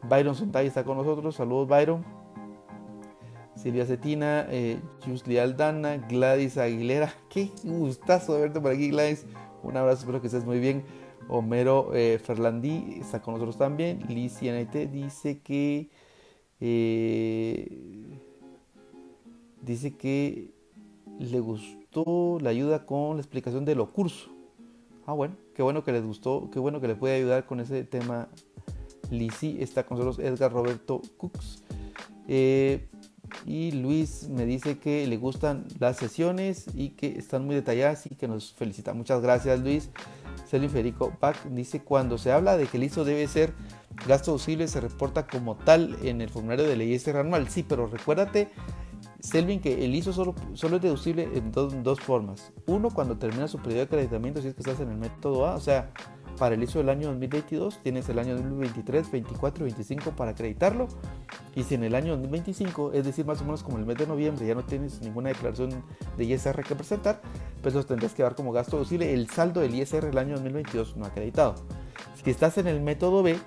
Byron Sontay está con nosotros. Saludos, Byron. Silvia Cetina, Jusli Aldana, Gladys Aguilera. Qué gustazo de verte por aquí, Gladys. Un abrazo, espero que estés muy bien. Homero eh, Ferlandí está con nosotros también. Liz dice que eh, dice que le gustó la ayuda con la explicación de lo curso. Ah, bueno, qué bueno que les gustó, qué bueno que le puede ayudar con ese tema. Lisi está con nosotros Edgar Roberto Cooks. Eh, y Luis me dice que le gustan las sesiones y que están muy detalladas y que nos felicita. Muchas gracias Luis. Selvin Federico Pac dice, cuando se habla de que el ISO debe ser gasto deducible, se reporta como tal en el formulario de ley ISR anual. Sí, pero recuérdate, Selvin, que el ISO solo, solo es deducible en dos formas. Uno, cuando termina su periodo de acreditamiento, si es que estás en el método A, o sea, para el ISO del año 2022 tienes el año 2023, 24 25 para acreditarlo. Y si en el año 2025, es decir, más o menos como el mes de noviembre, ya no tienes ninguna declaración de ISR que presentar, pues los tendrás que dar como gasto deducible el saldo del ISR del año 2022 no acreditado. Si estás en el método B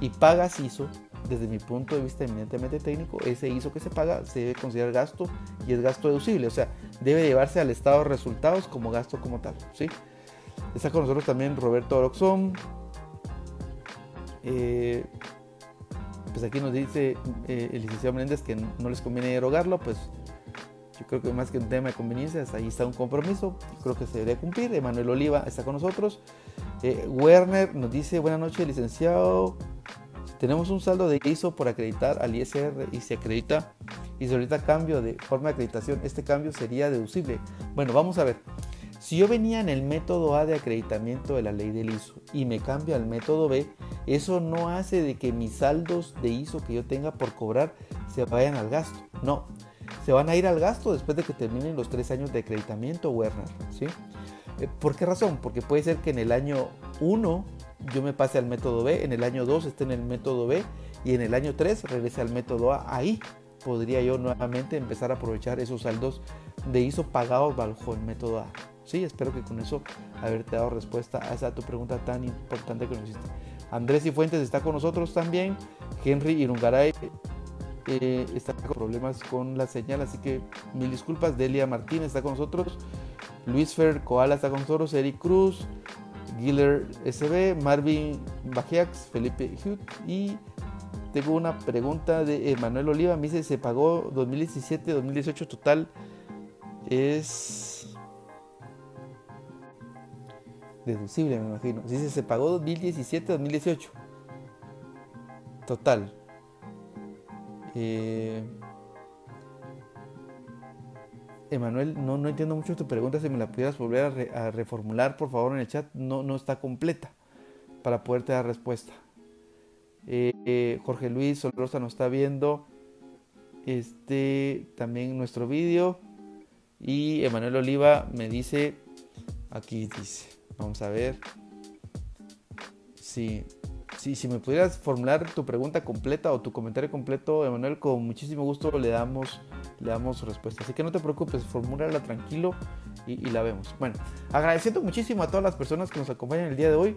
y pagas ISO, desde mi punto de vista eminentemente técnico, ese ISO que se paga se debe considerar gasto y es gasto deducible, o sea, debe llevarse al estado de resultados como gasto como tal, ¿sí? Está con nosotros también Roberto Oroxón. Eh, pues aquí nos dice eh, el licenciado Menéndez que no les conviene derogarlo, pues yo creo que más que un tema de conveniencias, ahí está un compromiso, creo que se debe cumplir. Emanuel Oliva está con nosotros. Eh, Werner nos dice, buenas noches, licenciado. Tenemos un saldo de ISO por acreditar al ISR y se acredita y ahorita cambio de forma de acreditación, este cambio sería deducible. Bueno, vamos a ver. Si yo venía en el método A de acreditamiento de la ley del ISO y me cambio al método B, eso no hace de que mis saldos de ISO que yo tenga por cobrar se vayan al gasto. No, se van a ir al gasto después de que terminen los tres años de acreditamiento, Werner. ¿sí? Eh, ¿Por qué razón? Porque puede ser que en el año 1 yo me pase al método B, en el año 2 esté en el método B y en el año 3 regrese al método A. Ahí podría yo nuevamente empezar a aprovechar esos saldos de ISO pagados bajo el método A. Sí, espero que con eso haberte dado respuesta a esa tu pregunta tan importante que nos hiciste. Andrés y Fuentes está con nosotros también. Henry Irungaray eh, está con problemas con la señal, así que mil disculpas. Delia Martínez está con nosotros. Luis Fer Koala está con nosotros. Eric Cruz, Giller SB, Marvin Bajiax, Felipe Hut y tengo una pregunta de Manuel Oliva. Me dice, se pagó 2017, 2018 total. Es deducible, me imagino. Dice, se pagó 2017, 2018. Total. Eh, Emanuel, no, no entiendo mucho tu pregunta. Si me la pudieras volver a, reformular, por favor, en el chat. No, no está completa para poderte dar respuesta. Eh, eh, Jorge Luis Solrosa nos está viendo este también nuestro vídeo. Y Emanuel Oliva me dice, aquí dice, vamos a ver. Si, si, si me pudieras formular tu pregunta completa o tu comentario completo, Emanuel, con muchísimo gusto le damos le damos respuesta. Así que no te preocupes, formúlala tranquilo y, la vemos. Bueno, agradeciendo muchísimo a todas las personas que nos acompañan el día de hoy.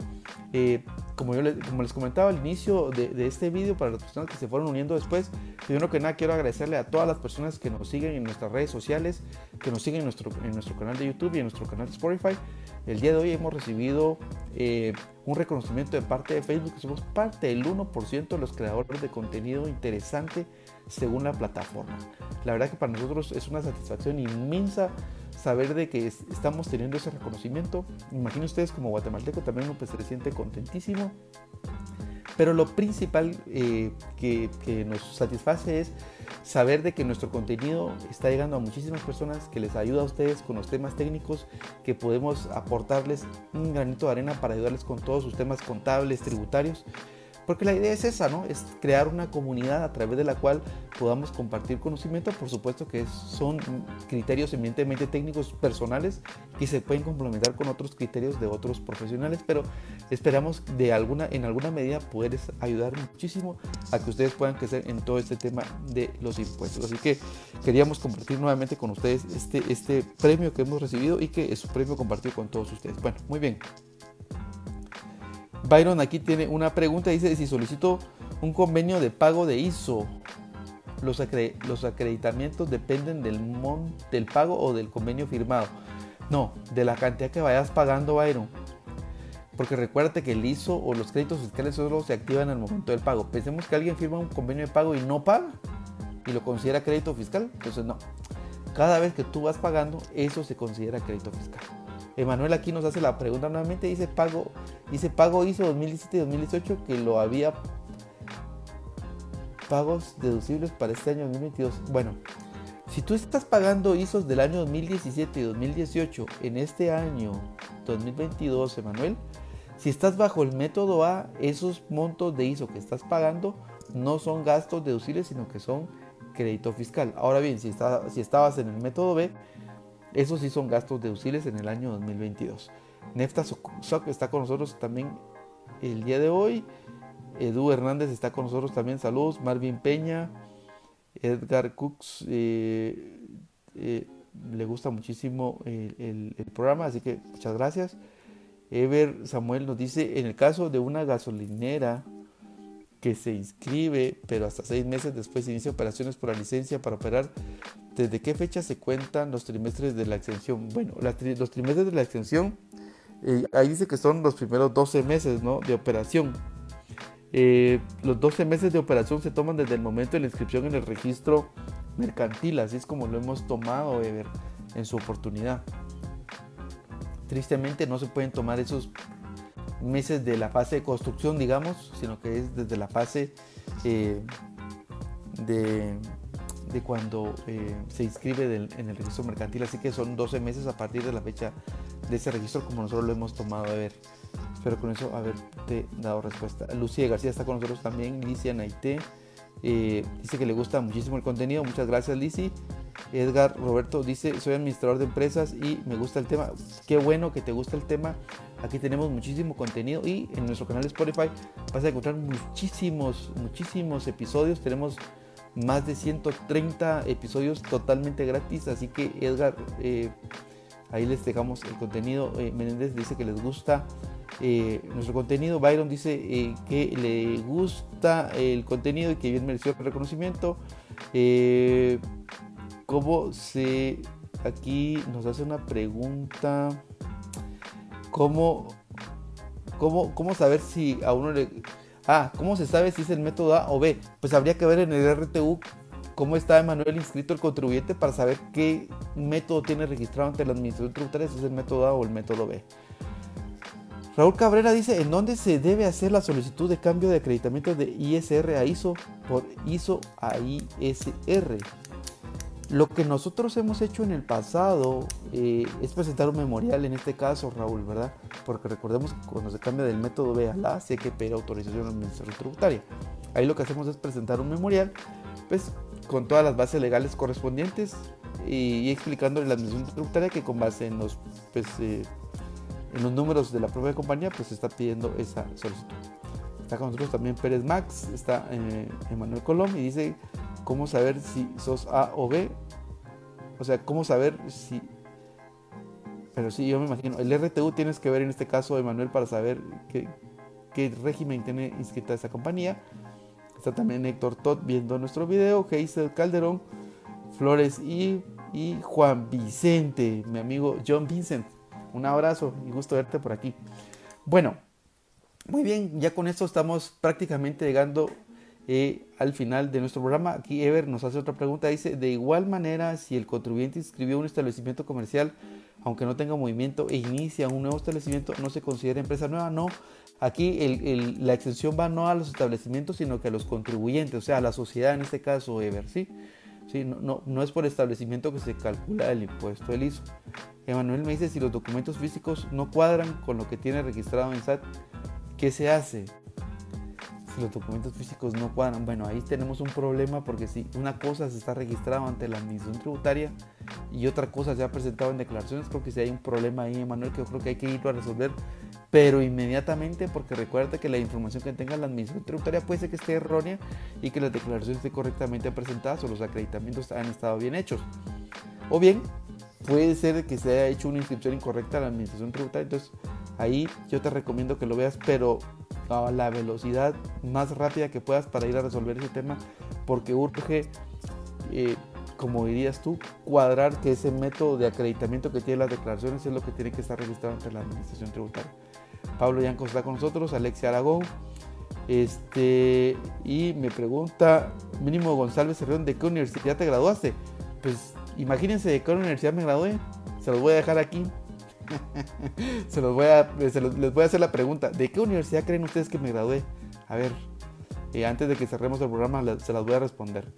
Eh, como, yo les, como les comentaba al inicio de, este vídeo, para las personas que se fueron uniendo después, primero que nada quiero agradecerle a todas las personas que nos siguen en nuestras redes sociales, que nos siguen en nuestro, en nuestro canal de YouTube y en nuestro canal de Spotify. El día de hoy hemos recibido eh, un reconocimiento de parte de Facebook, que somos parte del 1% de los creadores de contenido interesante según la plataforma. La verdad que para nosotros es una satisfacción inmensa saber de que estamos teniendo ese reconocimiento. Imagino ustedes como guatemalteco también pues, se siente contentísimo. Pero lo principal eh, que, nos satisface es saber de que nuestro contenido está llegando a muchísimas personas, que les ayuda a ustedes con los temas técnicos, que podemos aportarles un granito de arena para ayudarles con todos sus temas contables, tributarios porque la idea es esa, ¿no? Es crear una comunidad a través de la cual podamos compartir conocimiento. Por supuesto que son criterios eminentemente técnicos personales que se pueden complementar con otros criterios de otros profesionales, pero esperamos de alguna, en alguna medida poder ayudar muchísimo a que ustedes puedan crecer en todo este tema de los impuestos. Así que queríamos compartir nuevamente con ustedes este, este premio que hemos recibido y que es un premio compartido con todos ustedes. Bueno, muy bien. Byron aquí tiene una pregunta, dice si solicito un convenio de pago de ISO. Los, los acreditamientos dependen del, del pago o del convenio firmado. No, de la cantidad que vayas pagando, Byron. Porque recuérdate que el ISO o los créditos fiscales solo se activan al momento del pago. Pensemos que alguien firma un convenio de pago y no paga y lo considera crédito fiscal. Entonces no. Cada vez que tú vas pagando, eso se considera crédito fiscal. Emanuel aquí nos hace la pregunta nuevamente, dice pago, dice pago hizo 2017 y 2018 que lo había pagos deducibles para este año 2022. Bueno, si tú estás pagando ISOs del año 2017 y 2018 en este año 2022, Emanuel, si estás bajo el método A, esos montos de ISO que estás pagando no son gastos deducibles, sino que son crédito fiscal. Ahora bien, si, si estabas en el método B, esos sí son gastos deducibles en el año 2022. Nefta Soc está con nosotros también el día de hoy. Edu Hernández está con nosotros también. Saludos. Marvin Peña. Edgar Cooks. Eh, eh, le gusta muchísimo el, programa, así que muchas gracias. Ever Samuel nos dice, en el caso de una gasolinera que se inscribe, pero hasta seis meses después inicia operaciones por la licencia para operar. ¿Desde qué fecha se cuentan los trimestres de la extensión? Bueno, los trimestres de la extensión, eh, ahí dice que son los primeros 12 meses de operación. Eh, los 12 meses de operación se toman desde el momento de la inscripción en el registro mercantil, así es como lo hemos tomado Ever en su oportunidad. Tristemente no se pueden tomar esos meses de la fase de construcción, digamos, sino que es desde la fase eh, de, cuando eh, se inscribe en el registro mercantil. Así que son 12 meses a partir de la fecha de ese registro, como nosotros lo hemos tomado a ver. Espero con eso haberte dado respuesta. Lucía García está con nosotros también, Licia Naité. Eh, dice que le gusta muchísimo el contenido. Muchas gracias, Lizzy. Edgar Roberto dice, soy administrador de empresas y me gusta el tema. Qué bueno que te gusta el tema. Aquí tenemos muchísimo contenido y en nuestro canal de Spotify vas a encontrar muchísimos, muchísimos episodios. Tenemos más de 130 episodios totalmente gratis. Así que Edgar, eh, ahí les dejamos el contenido. Eh, Menéndez dice que les gusta eh, nuestro contenido. Byron dice que le gusta el contenido y que bien mereció el reconocimiento. ¿Cómo se... Aquí nos hace una pregunta. ¿Cómo, cómo, cómo saber si a uno le... Ah, ¿cómo se sabe si es el método A o B? Pues habría que ver en el RTU cómo está Emanuel inscrito el contribuyente para saber qué método tiene registrado ante la administración tributaria, si es el método A o el método B. Raúl Cabrera dice, ¿en dónde se debe hacer la solicitud de cambio de acreditamiento de ISR a ISO por ISO a ISR? Lo que nosotros hemos hecho en el pasado eh, es presentar un memorial, en este caso, Raúl, ¿verdad? Porque recordemos que cuando se cambia del método B a la, sí hay que pedir autorización al Ministerio Tributaria. Ahí lo que hacemos es presentar un memorial, pues con todas las bases legales correspondientes y, explicándole a la Administración Tributaria que con base en los, pues, eh, en los números de la propia compañía, pues está pidiendo esa solicitud. Está con nosotros también Pérez Max, está eh, Emanuel Colón y dice cómo saber si sos A o B. O sea, cómo saber si... Pero sí, yo me imagino, el RTU tienes que ver en este caso, Emanuel, para saber qué, régimen tiene inscrita esa compañía. Está también Héctor Todd viendo nuestro video, Geisel Calderón, Flores y, y Juan Vicente, mi amigo John Vincent. Un abrazo y gusto verte por aquí. Bueno, muy bien, ya con esto estamos prácticamente llegando al final de nuestro programa. Aquí Ever nos hace otra pregunta. Dice, de igual manera, si el contribuyente inscribió un establecimiento comercial, aunque no tenga movimiento, e inicia un nuevo establecimiento, no se considera empresa nueva. No, aquí la extensión va no a los establecimientos, sino que a los contribuyentes, o sea, a la sociedad en este caso, Ever. ¿sí? ¿Sí? No, no, no es por establecimiento que se calcula el impuesto del ISO. Emanuel me dice, si los documentos físicos no cuadran con lo que tiene registrado en SAT, ¿qué se hace? Los documentos físicos no cuadran, bueno, ahí tenemos un problema porque si una cosa se está registrado ante la administración tributaria y otra cosa se ha presentado en declaraciones, creo que si hay un problema ahí, Emanuel, que yo creo que hay que irlo a resolver, pero inmediatamente, porque recuerda que la información que tenga la administración tributaria puede ser que esté errónea y que las declaraciones estén correctamente presentadas o los acreditamientos han estado bien hechos. O bien, puede ser que se haya hecho una inscripción incorrecta a la administración tributaria, entonces ahí yo te recomiendo que lo veas, pero a la velocidad más rápida que puedas para ir a resolver ese tema, porque urge, eh, como dirías tú, cuadrar que ese método de acreditamiento que tiene las declaraciones es lo que tiene que estar registrado ante la Administración Tributaria. Pablo Yanco está con nosotros, Alexia Aragón, este, y me pregunta, mínimo González Cerrón, ¿de qué universidad te graduaste? Pues imagínense de qué universidad me gradué, se los voy a dejar aquí se los voy a, les voy a hacer la pregunta. ¿De qué universidad creen ustedes que me gradué? A ver, eh, antes de que cerremos el programa, se las voy a responder.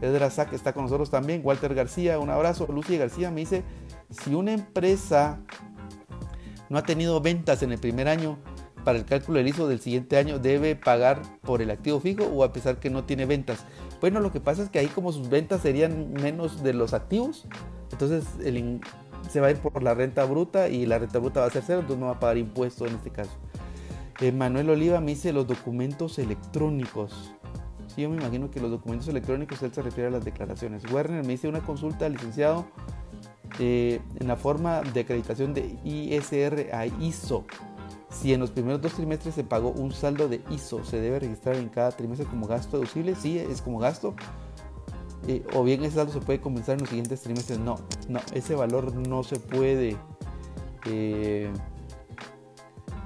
Edra Sack está con nosotros también. Walter García, un abrazo. Lucy García me dice, si una empresa no ha tenido ventas en el primer año, para el cálculo del ISO del siguiente año debe pagar por el activo fijo o a pesar que no tiene ventas. Bueno, lo que pasa es que ahí como sus ventas serían menos de los activos, entonces el, se va a ir por la renta bruta y la renta bruta va a ser cero, entonces no va a pagar impuesto en este caso. Manuel Oliva me dice los documentos electrónicos. Sí, yo me imagino que los documentos electrónicos él se refiere a las declaraciones. Werner me dice una consulta licenciado eh, en la forma de acreditación de ISR a ISO. Si en los primeros dos trimestres se pagó un saldo de ISO, ¿se debe registrar en cada trimestre como gasto deducible? Sí, es como gasto. Eh, o bien ese saldo se puede compensar en los siguientes trimestres. No, no, ese valor no se puede. Eh,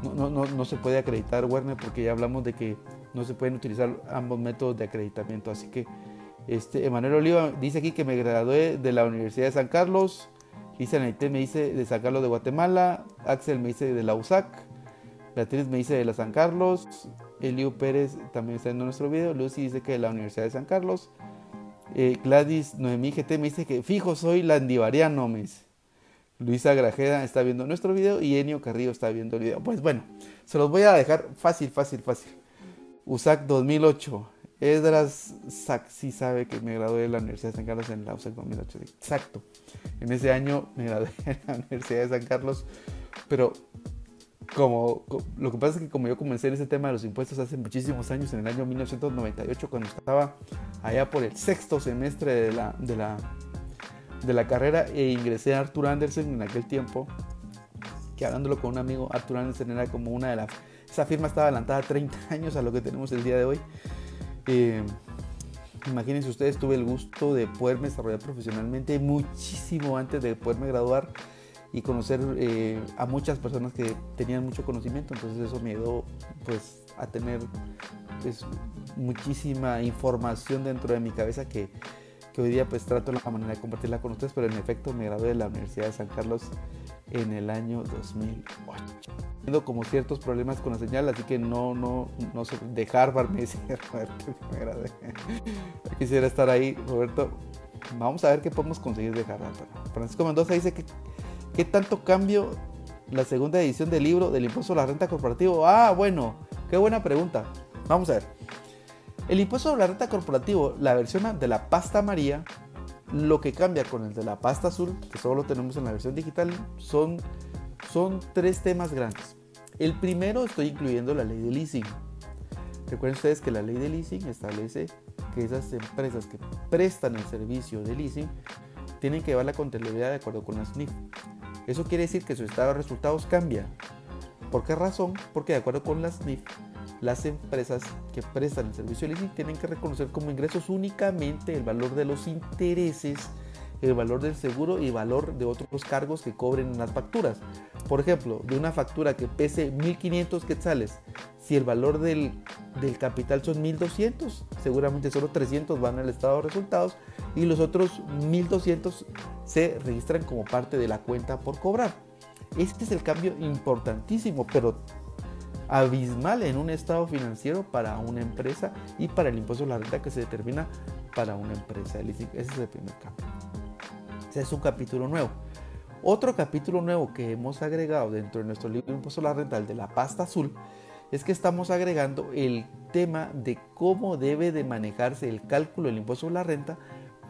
no, no, no, se puede acreditar, Werner, porque ya hablamos de que no se pueden utilizar ambos métodos de acreditamiento. Así que este, Emanuel Oliva dice aquí que me gradué de la Universidad de San Carlos. Lisa Naité me dice de San Carlos de Guatemala. Axel me dice de la USAC. Beatriz me dice de la San Carlos. Elio Pérez también está en nuestro video. Lucy dice que de la Universidad de San Carlos. Eh, Gladys Noemí GT me dice que fijo soy landivariano, me Luisa Grajeda está viendo nuestro video y Enio Carrillo está viendo el video. Pues bueno, se los voy a dejar fácil, fácil, fácil. USAC 2008. Edras sí sabe que me gradué de la Universidad de San Carlos en la USAC 2008. Exacto. En ese año me gradué en la Universidad de San Carlos. Pero como, lo que pasa es que como yo comencé en ese tema de los impuestos hace muchísimos años, en el año 1998, cuando estaba allá por el sexto semestre de la, de la, de la carrera e ingresé a Arthur Anderson en aquel tiempo, que hablándolo con un amigo, Arthur Anderson era como una de las... Esa firma estaba adelantada 30 años a lo que tenemos el día de hoy. Eh, imagínense ustedes, tuve el gusto de poderme desarrollar profesionalmente muchísimo antes de poderme graduar y conocer eh, a muchas personas que tenían mucho conocimiento, entonces eso me ayudó pues a tener pues, muchísima información dentro de mi cabeza que, que hoy día pues trato la manera de compartirla con ustedes, pero en efecto me gradué de la Universidad de San Carlos en el año 2008. Tengo como ciertos problemas con la señal, así que no, no, no sé, de Harvard me dice Roberto me gradué. Quisiera estar ahí, Roberto. Vamos a ver qué podemos conseguir de Harvard. Francisco Mendoza dice que ¿Qué tanto cambio la segunda edición del libro del impuesto a la renta corporativo? Ah, bueno, qué buena pregunta. Vamos a ver. El impuesto a la renta corporativo, la versión de la pasta María, lo que cambia con el de la pasta azul, que solo tenemos en la versión digital, son, son tres temas grandes. El primero estoy incluyendo la ley de leasing. Recuerden ustedes que la ley de leasing establece que esas empresas que prestan el servicio de leasing tienen que llevar la contabilidad de acuerdo con la SNIF. Eso quiere decir que su estado de resultados cambia. ¿Por qué razón? Porque de acuerdo con la SNIF, las empresas que prestan el servicio leasing tienen que reconocer como ingresos únicamente el valor de los intereses, el valor del seguro y valor de otros cargos que cobren en las facturas. Por ejemplo, de una factura que pese 1500 quetzales, si el valor del, del capital son 1200, seguramente solo 300 van al estado de resultados y los otros 1200 se registran como parte de la cuenta por cobrar. Este es el cambio importantísimo, pero abismal en un estado financiero para una empresa y para el impuesto a la renta que se determina para una empresa. Ese es el primer cambio. Ese es un capítulo nuevo. Otro capítulo nuevo que hemos agregado dentro de nuestro libro Impuesto a la Renta, el de la pasta azul, es que estamos agregando el tema de cómo debe de manejarse el cálculo del impuesto a la renta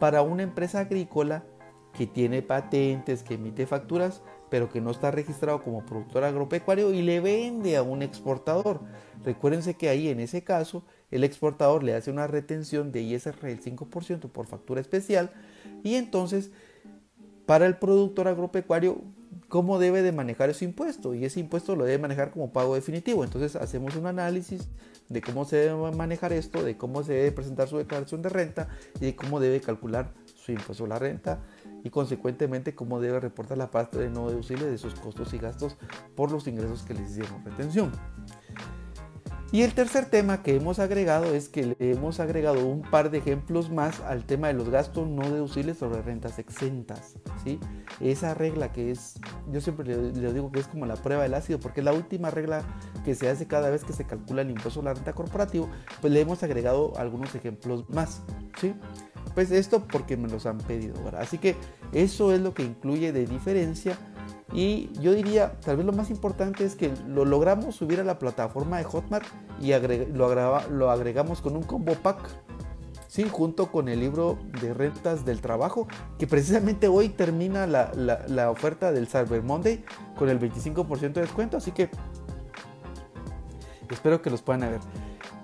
para una empresa agrícola que tiene patentes, que emite facturas, pero que no está registrado como productor agropecuario y le vende a un exportador. Recuérdense que ahí en ese caso el exportador le hace una retención de ISR del 5% por factura especial y entonces para el productor agropecuario cómo debe de manejar ese impuesto y ese impuesto lo debe manejar como pago definitivo. Entonces hacemos un análisis de cómo se debe manejar esto, de cómo se debe presentar su declaración de renta y de cómo debe calcular su impuesto a la renta y consecuentemente cómo debe reportar la parte de no deducible de sus costos y gastos por los ingresos que les hicieron retención. Y el tercer tema que hemos agregado es que le hemos agregado un par de ejemplos más al tema de los gastos no deducibles sobre rentas exentas. ¿sí? Esa regla que es, yo siempre le, digo que es como la prueba del ácido, porque es la última regla que se hace cada vez que se calcula el impuesto a la renta corporativo, pues le hemos agregado algunos ejemplos más. ¿sí? Pues esto porque me los han pedido. Así que eso es lo que incluye de diferencia y yo diría, tal vez lo más importante es que lo logramos subir a la plataforma de Hotmart y lo, agregamos con un combo pack. Sí, junto con el libro de rentas del trabajo, que precisamente hoy termina la, oferta del Cyber Monday con el 25% de descuento, así que espero que los puedan ver.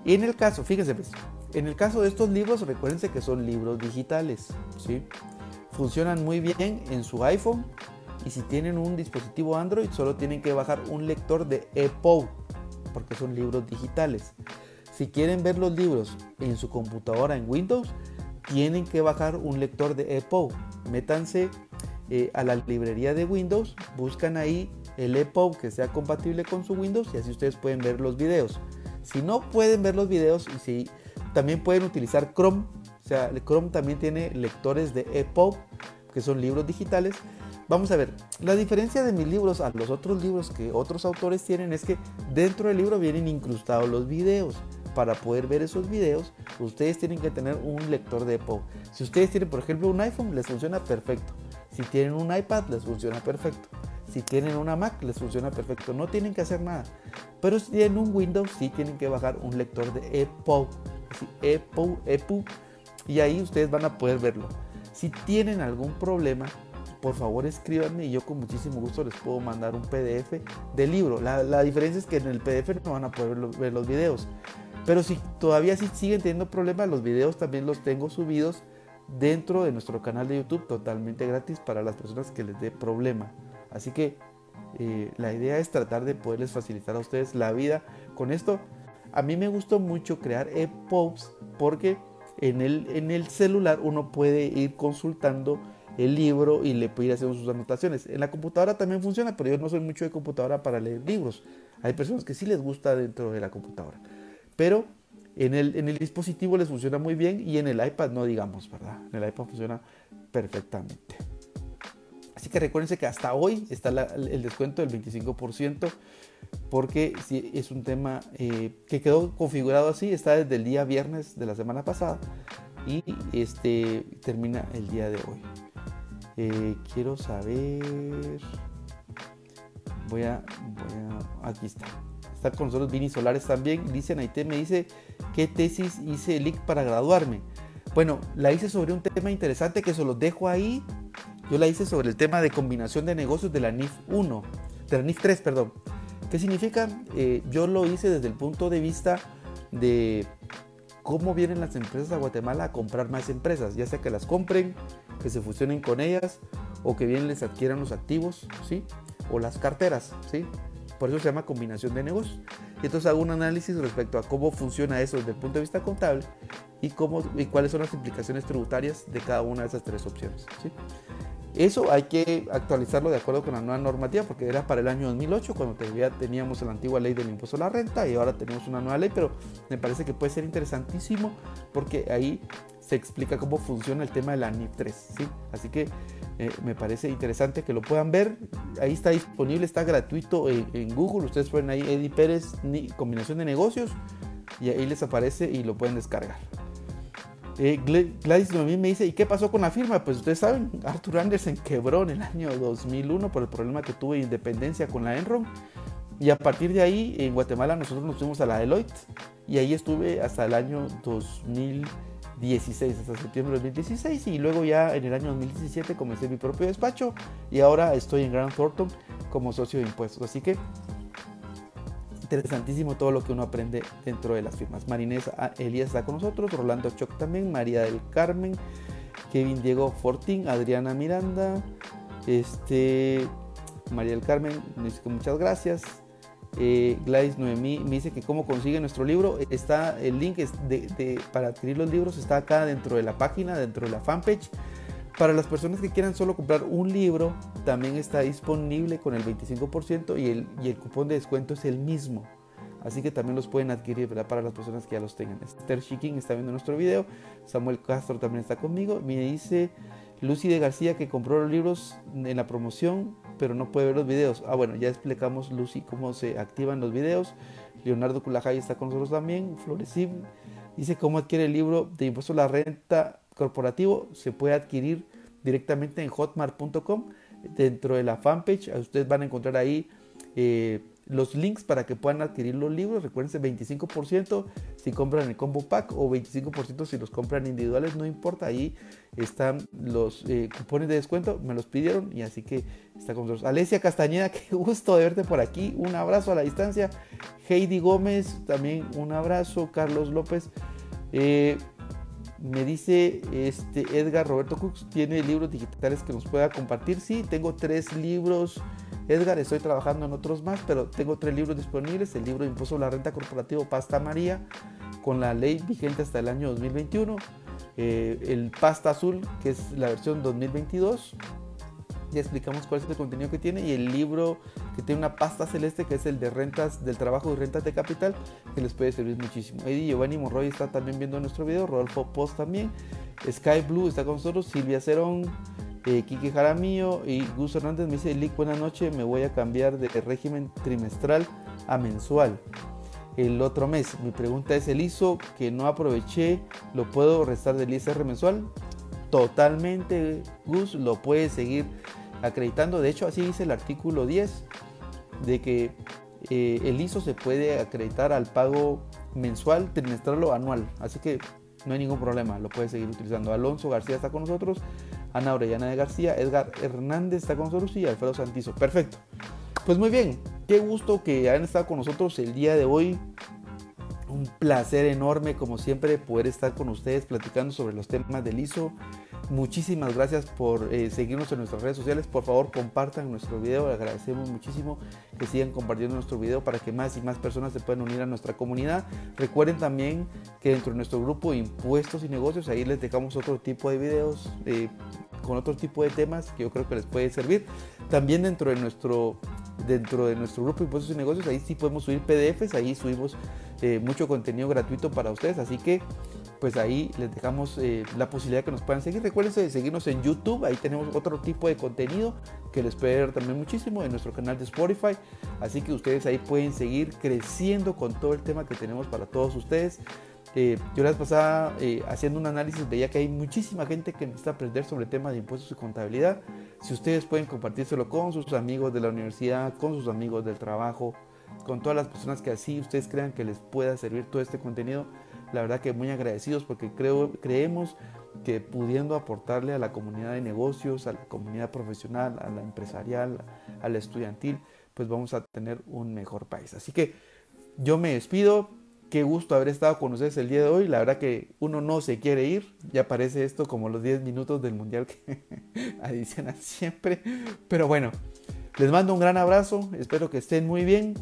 Y en el caso, fíjense, pues, en el caso de estos libros, recuérdense que son libros digitales, ¿sí? Funcionan muy bien en su iPhone, Y si tienen un dispositivo Android, solo tienen que bajar un lector de EPUB, porque son libros digitales. Si quieren ver los libros en su computadora en Windows, tienen que bajar un lector de EPUB. Métanse eh, a la librería de Windows, buscan ahí el EPUB que sea compatible con su Windows y así ustedes pueden ver los videos. Si no pueden ver los videos, y si, también pueden utilizar Chrome. O sea, Chrome también tiene lectores de EPUB, que son libros digitales. Vamos a ver, la diferencia de mis libros a los otros libros que otros autores tienen es que dentro del libro vienen incrustados los videos para poder ver esos videos, ustedes tienen que tener un lector de EPUB. Si ustedes tienen, por ejemplo, un iPhone, les funciona perfecto. Si tienen un iPad, les funciona perfecto. Si tienen una Mac, les funciona perfecto. No tienen que hacer nada. Pero si tienen un Windows, sí tienen que bajar un lector de EPUB. Y ahí ustedes van a poder verlo. Si tienen algún problema, por favor escríbanme y yo con muchísimo gusto les puedo mandar un PDF del libro. La, diferencia es que en el PDF no van a poder ver los videos. Pero si todavía siguen teniendo problemas, los videos también los tengo subidos dentro de nuestro canal de YouTube totalmente gratis para las personas que les dé problema. Así que eh, la idea es tratar de poderles facilitar a ustedes la vida con esto. A mí me gustó mucho crear EPUBs porque en el, en el celular uno puede ir consultando el libro y le puede ir haciendo sus anotaciones. En la computadora también funciona, pero yo no soy mucho de computadora para leer libros. Hay personas que sí les gusta dentro de la computadora pero en el, en el dispositivo les funciona muy bien y en el iPad no digamos, ¿verdad? En el iPad funciona perfectamente. Así que recuérdense que hasta hoy está el descuento del 25% porque es un tema eh, que quedó configurado así, está desde el día viernes de la semana pasada y este termina el día de hoy. Eh, quiero saber, voy a, voy a, aquí está con nosotros Vini Solares también. Dice Naite, me dice, ¿qué tesis hice el para graduarme? Bueno, la hice sobre un tema interesante que se los dejo ahí. Yo la hice sobre el tema de combinación de negocios de la NIF 1, de la NIF 3, perdón. ¿Qué significa? Eh, yo lo hice desde el punto de vista de cómo vienen las empresas a Guatemala a comprar más empresas, ya sea que las compren, que se fusionen con ellas o que bien les adquieran los activos, ¿sí? O las carteras, ¿sí? Por eso se llama combinación de negocios. Y entonces hago un análisis respecto a cómo funciona eso desde el punto de vista contable y, cómo, y cuáles son las implicaciones tributarias de cada una de esas tres opciones. Eso hay que actualizarlo de acuerdo con la nueva normativa, porque era para el año 2008, cuando todavía teníamos la antigua ley del impuesto a la renta y ahora tenemos una nueva ley, pero me parece que puede ser interesantísimo porque ahí se explica cómo funciona el tema de la NIP 3. ¿sí? Así que eh, me parece interesante que lo puedan ver. Ahí está disponible, está gratuito en, Google. Ustedes pueden ahí Eddie Pérez, combinación de negocios, y ahí les aparece y lo pueden descargar. Eh, Gladys también me dice, ¿y qué pasó con la firma? Pues ustedes saben, Arthur Anderson quebró en el año 2001 por el problema que tuvo de independencia con la Enron. Y a partir de ahí, en Guatemala, nosotros nos fuimos a la Deloitte. Y ahí estuve hasta el año 2000. 16 hasta septiembre de 2016 y luego ya en el año 2017 comencé mi propio despacho y ahora estoy en Grand Thornton como socio de impuestos. Así que interesantísimo todo lo que uno aprende dentro de las firmas. Marinés Elías está con nosotros, Rolando Choc también, María del Carmen, Kevin Diego Fortín, Adriana Miranda, este, María del Carmen, muchas gracias. Eh, Gladys Noemí me dice que cómo consigue nuestro libro. Está el link para adquirir los libros está acá dentro de la página, dentro de la fanpage. Para las personas que quieran solo comprar un libro, también está disponible con el 25% y el, y el cupón de descuento es el mismo. Así que también los pueden adquirir para las personas que ya los tengan. Esther Shiking está viendo nuestro video. Samuel Castro también está conmigo. Me dice Lucy de García que compró los libros en la promoción pero no puede ver los videos. Ah, bueno, ya explicamos, Lucy, cómo se activan los videos. Leonardo Culajay está con nosotros también. Florecim dice cómo adquiere el libro de impuesto a la renta corporativo. Se puede adquirir directamente en hotmart.com. Dentro de la fanpage, ustedes van a encontrar ahí eh, los links para que puedan adquirir los libros. Recuérdense, 25% si compran el combo pack o 25% si los compran individuales, no importa. Ahí están los eh, cupones de descuento, me los pidieron y así que está con nosotros. Alesia Castañeda, qué gusto de verte por aquí. Un abrazo a la distancia. Heidi Gómez, también un abrazo. Carlos López. Eh, Me dice este Edgar Roberto Cooks, ¿tiene libros digitales que nos pueda compartir? Sí, tengo tres libros. Edgar, estoy trabajando en otros más, pero tengo tres libros disponibles. El libro Impuesto a la Renta Corporativo Pasta María, con la ley vigente hasta el año 2021. Eh, el Pasta Azul, que es la versión 2022 ya explicamos cuál es el contenido que tiene y el libro que tiene una pasta celeste que es el de rentas del trabajo y rentas de capital que les puede servir muchísimo. Eddie Giovanni Monroy está también viendo nuestro video, Rodolfo Post también, Sky Blue está con nosotros, Silvia Cerón, eh, Kiki Jaramillo y Gus Hernández me dice, Lick, buenas noches, me voy a cambiar de régimen trimestral a mensual el otro mes. Mi pregunta es, ¿el ISO que no aproveché lo puedo restar del ISR mensual? Totalmente, Gus, lo puede seguir acreditando. De hecho, así dice el artículo 10, de que eh, el ISO se puede acreditar al pago mensual, trimestral o anual. Así que no hay ningún problema, lo puede seguir utilizando. Alonso García está con nosotros, Ana Orellana de García, Edgar Hernández está con nosotros y Alfredo Santizo. Perfecto. Pues muy bien, qué gusto que hayan estado con nosotros el día de hoy. Un placer enorme, como siempre, poder estar con ustedes platicando sobre los temas del ISO. Muchísimas gracias por eh, seguirnos en nuestras redes sociales. Por favor, compartan nuestro video. agradecemos muchísimo que sigan compartiendo nuestro video para que más y más personas se puedan unir a nuestra comunidad. Recuerden también que dentro de nuestro grupo Impuestos y Negocios, ahí les dejamos otro tipo de videos eh, con otro tipo de temas que yo creo que les puede servir. También dentro de nuestro dentro de nuestro grupo Impuestos y Negocios, ahí sí podemos subir PDFs, ahí subimos eh, mucho contenido gratuito para ustedes, así que pues ahí les dejamos eh, la posibilidad que nos puedan seguir. Recuerden de seguirnos en YouTube, ahí tenemos otro tipo de contenido que les puede ver también muchísimo en nuestro canal de Spotify. Así que ustedes ahí pueden seguir creciendo con todo el tema que tenemos para todos ustedes. Eh, yo la vez pasada eh, haciendo un análisis veía que hay muchísima gente que necesita aprender sobre temas de impuestos y contabilidad. Si ustedes pueden compartírselo con sus amigos de la universidad, con sus amigos del trabajo, con todas las personas que así ustedes crean que les pueda servir todo este contenido, la verdad que muy agradecidos porque creo, creemos que pudiendo aportarle a la comunidad de negocios, a la comunidad profesional, a la empresarial, a la estudiantil, pues vamos a tener un mejor país. Así que yo me despido. Qué gusto haber estado con ustedes el día de hoy. La verdad que uno no se quiere ir. Ya parece esto como los 10 minutos del mundial que adicionan siempre. Pero bueno, les mando un gran abrazo. Espero que estén muy bien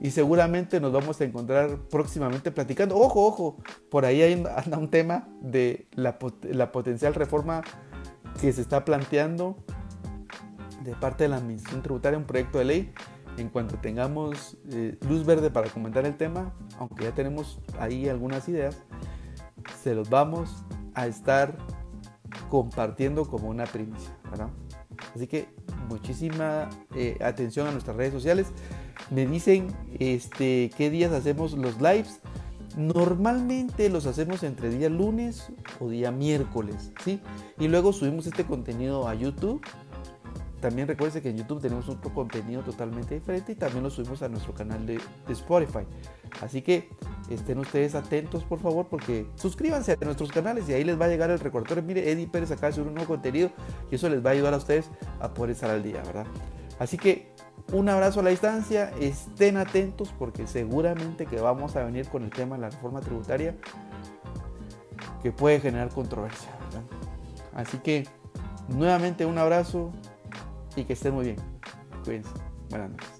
y seguramente nos vamos a encontrar próximamente platicando. Ojo, ojo, por ahí anda un tema de la, potencial reforma que se está planteando de parte de la Administración Tributaria, un proyecto de ley. En cuanto tengamos eh, luz verde para comentar el tema, aunque ya tenemos ahí algunas ideas, se los vamos a estar compartiendo como una primicia. Así que muchísima eh, atención a nuestras redes sociales me dicen este, qué días hacemos los lives. Normalmente los hacemos entre día lunes o día miércoles, ¿sí? Y luego subimos este contenido a YouTube. También recuerden que en YouTube tenemos otro contenido totalmente diferente y también lo subimos a nuestro canal de, Spotify. Así que estén ustedes atentos, por favor, porque suscríbanse a nuestros canales y ahí les va a llegar el recordatorio. Mire, Eddie Pérez acaba de subir un nuevo contenido y eso les va a ayudar a ustedes a poder estar al día, ¿verdad? Así que un abrazo a la distancia, estén atentos porque seguramente que vamos a venir con el tema de la reforma tributaria que puede generar controversia. Así que nuevamente un abrazo y que estén muy bien. Cuídense. Buenas noches.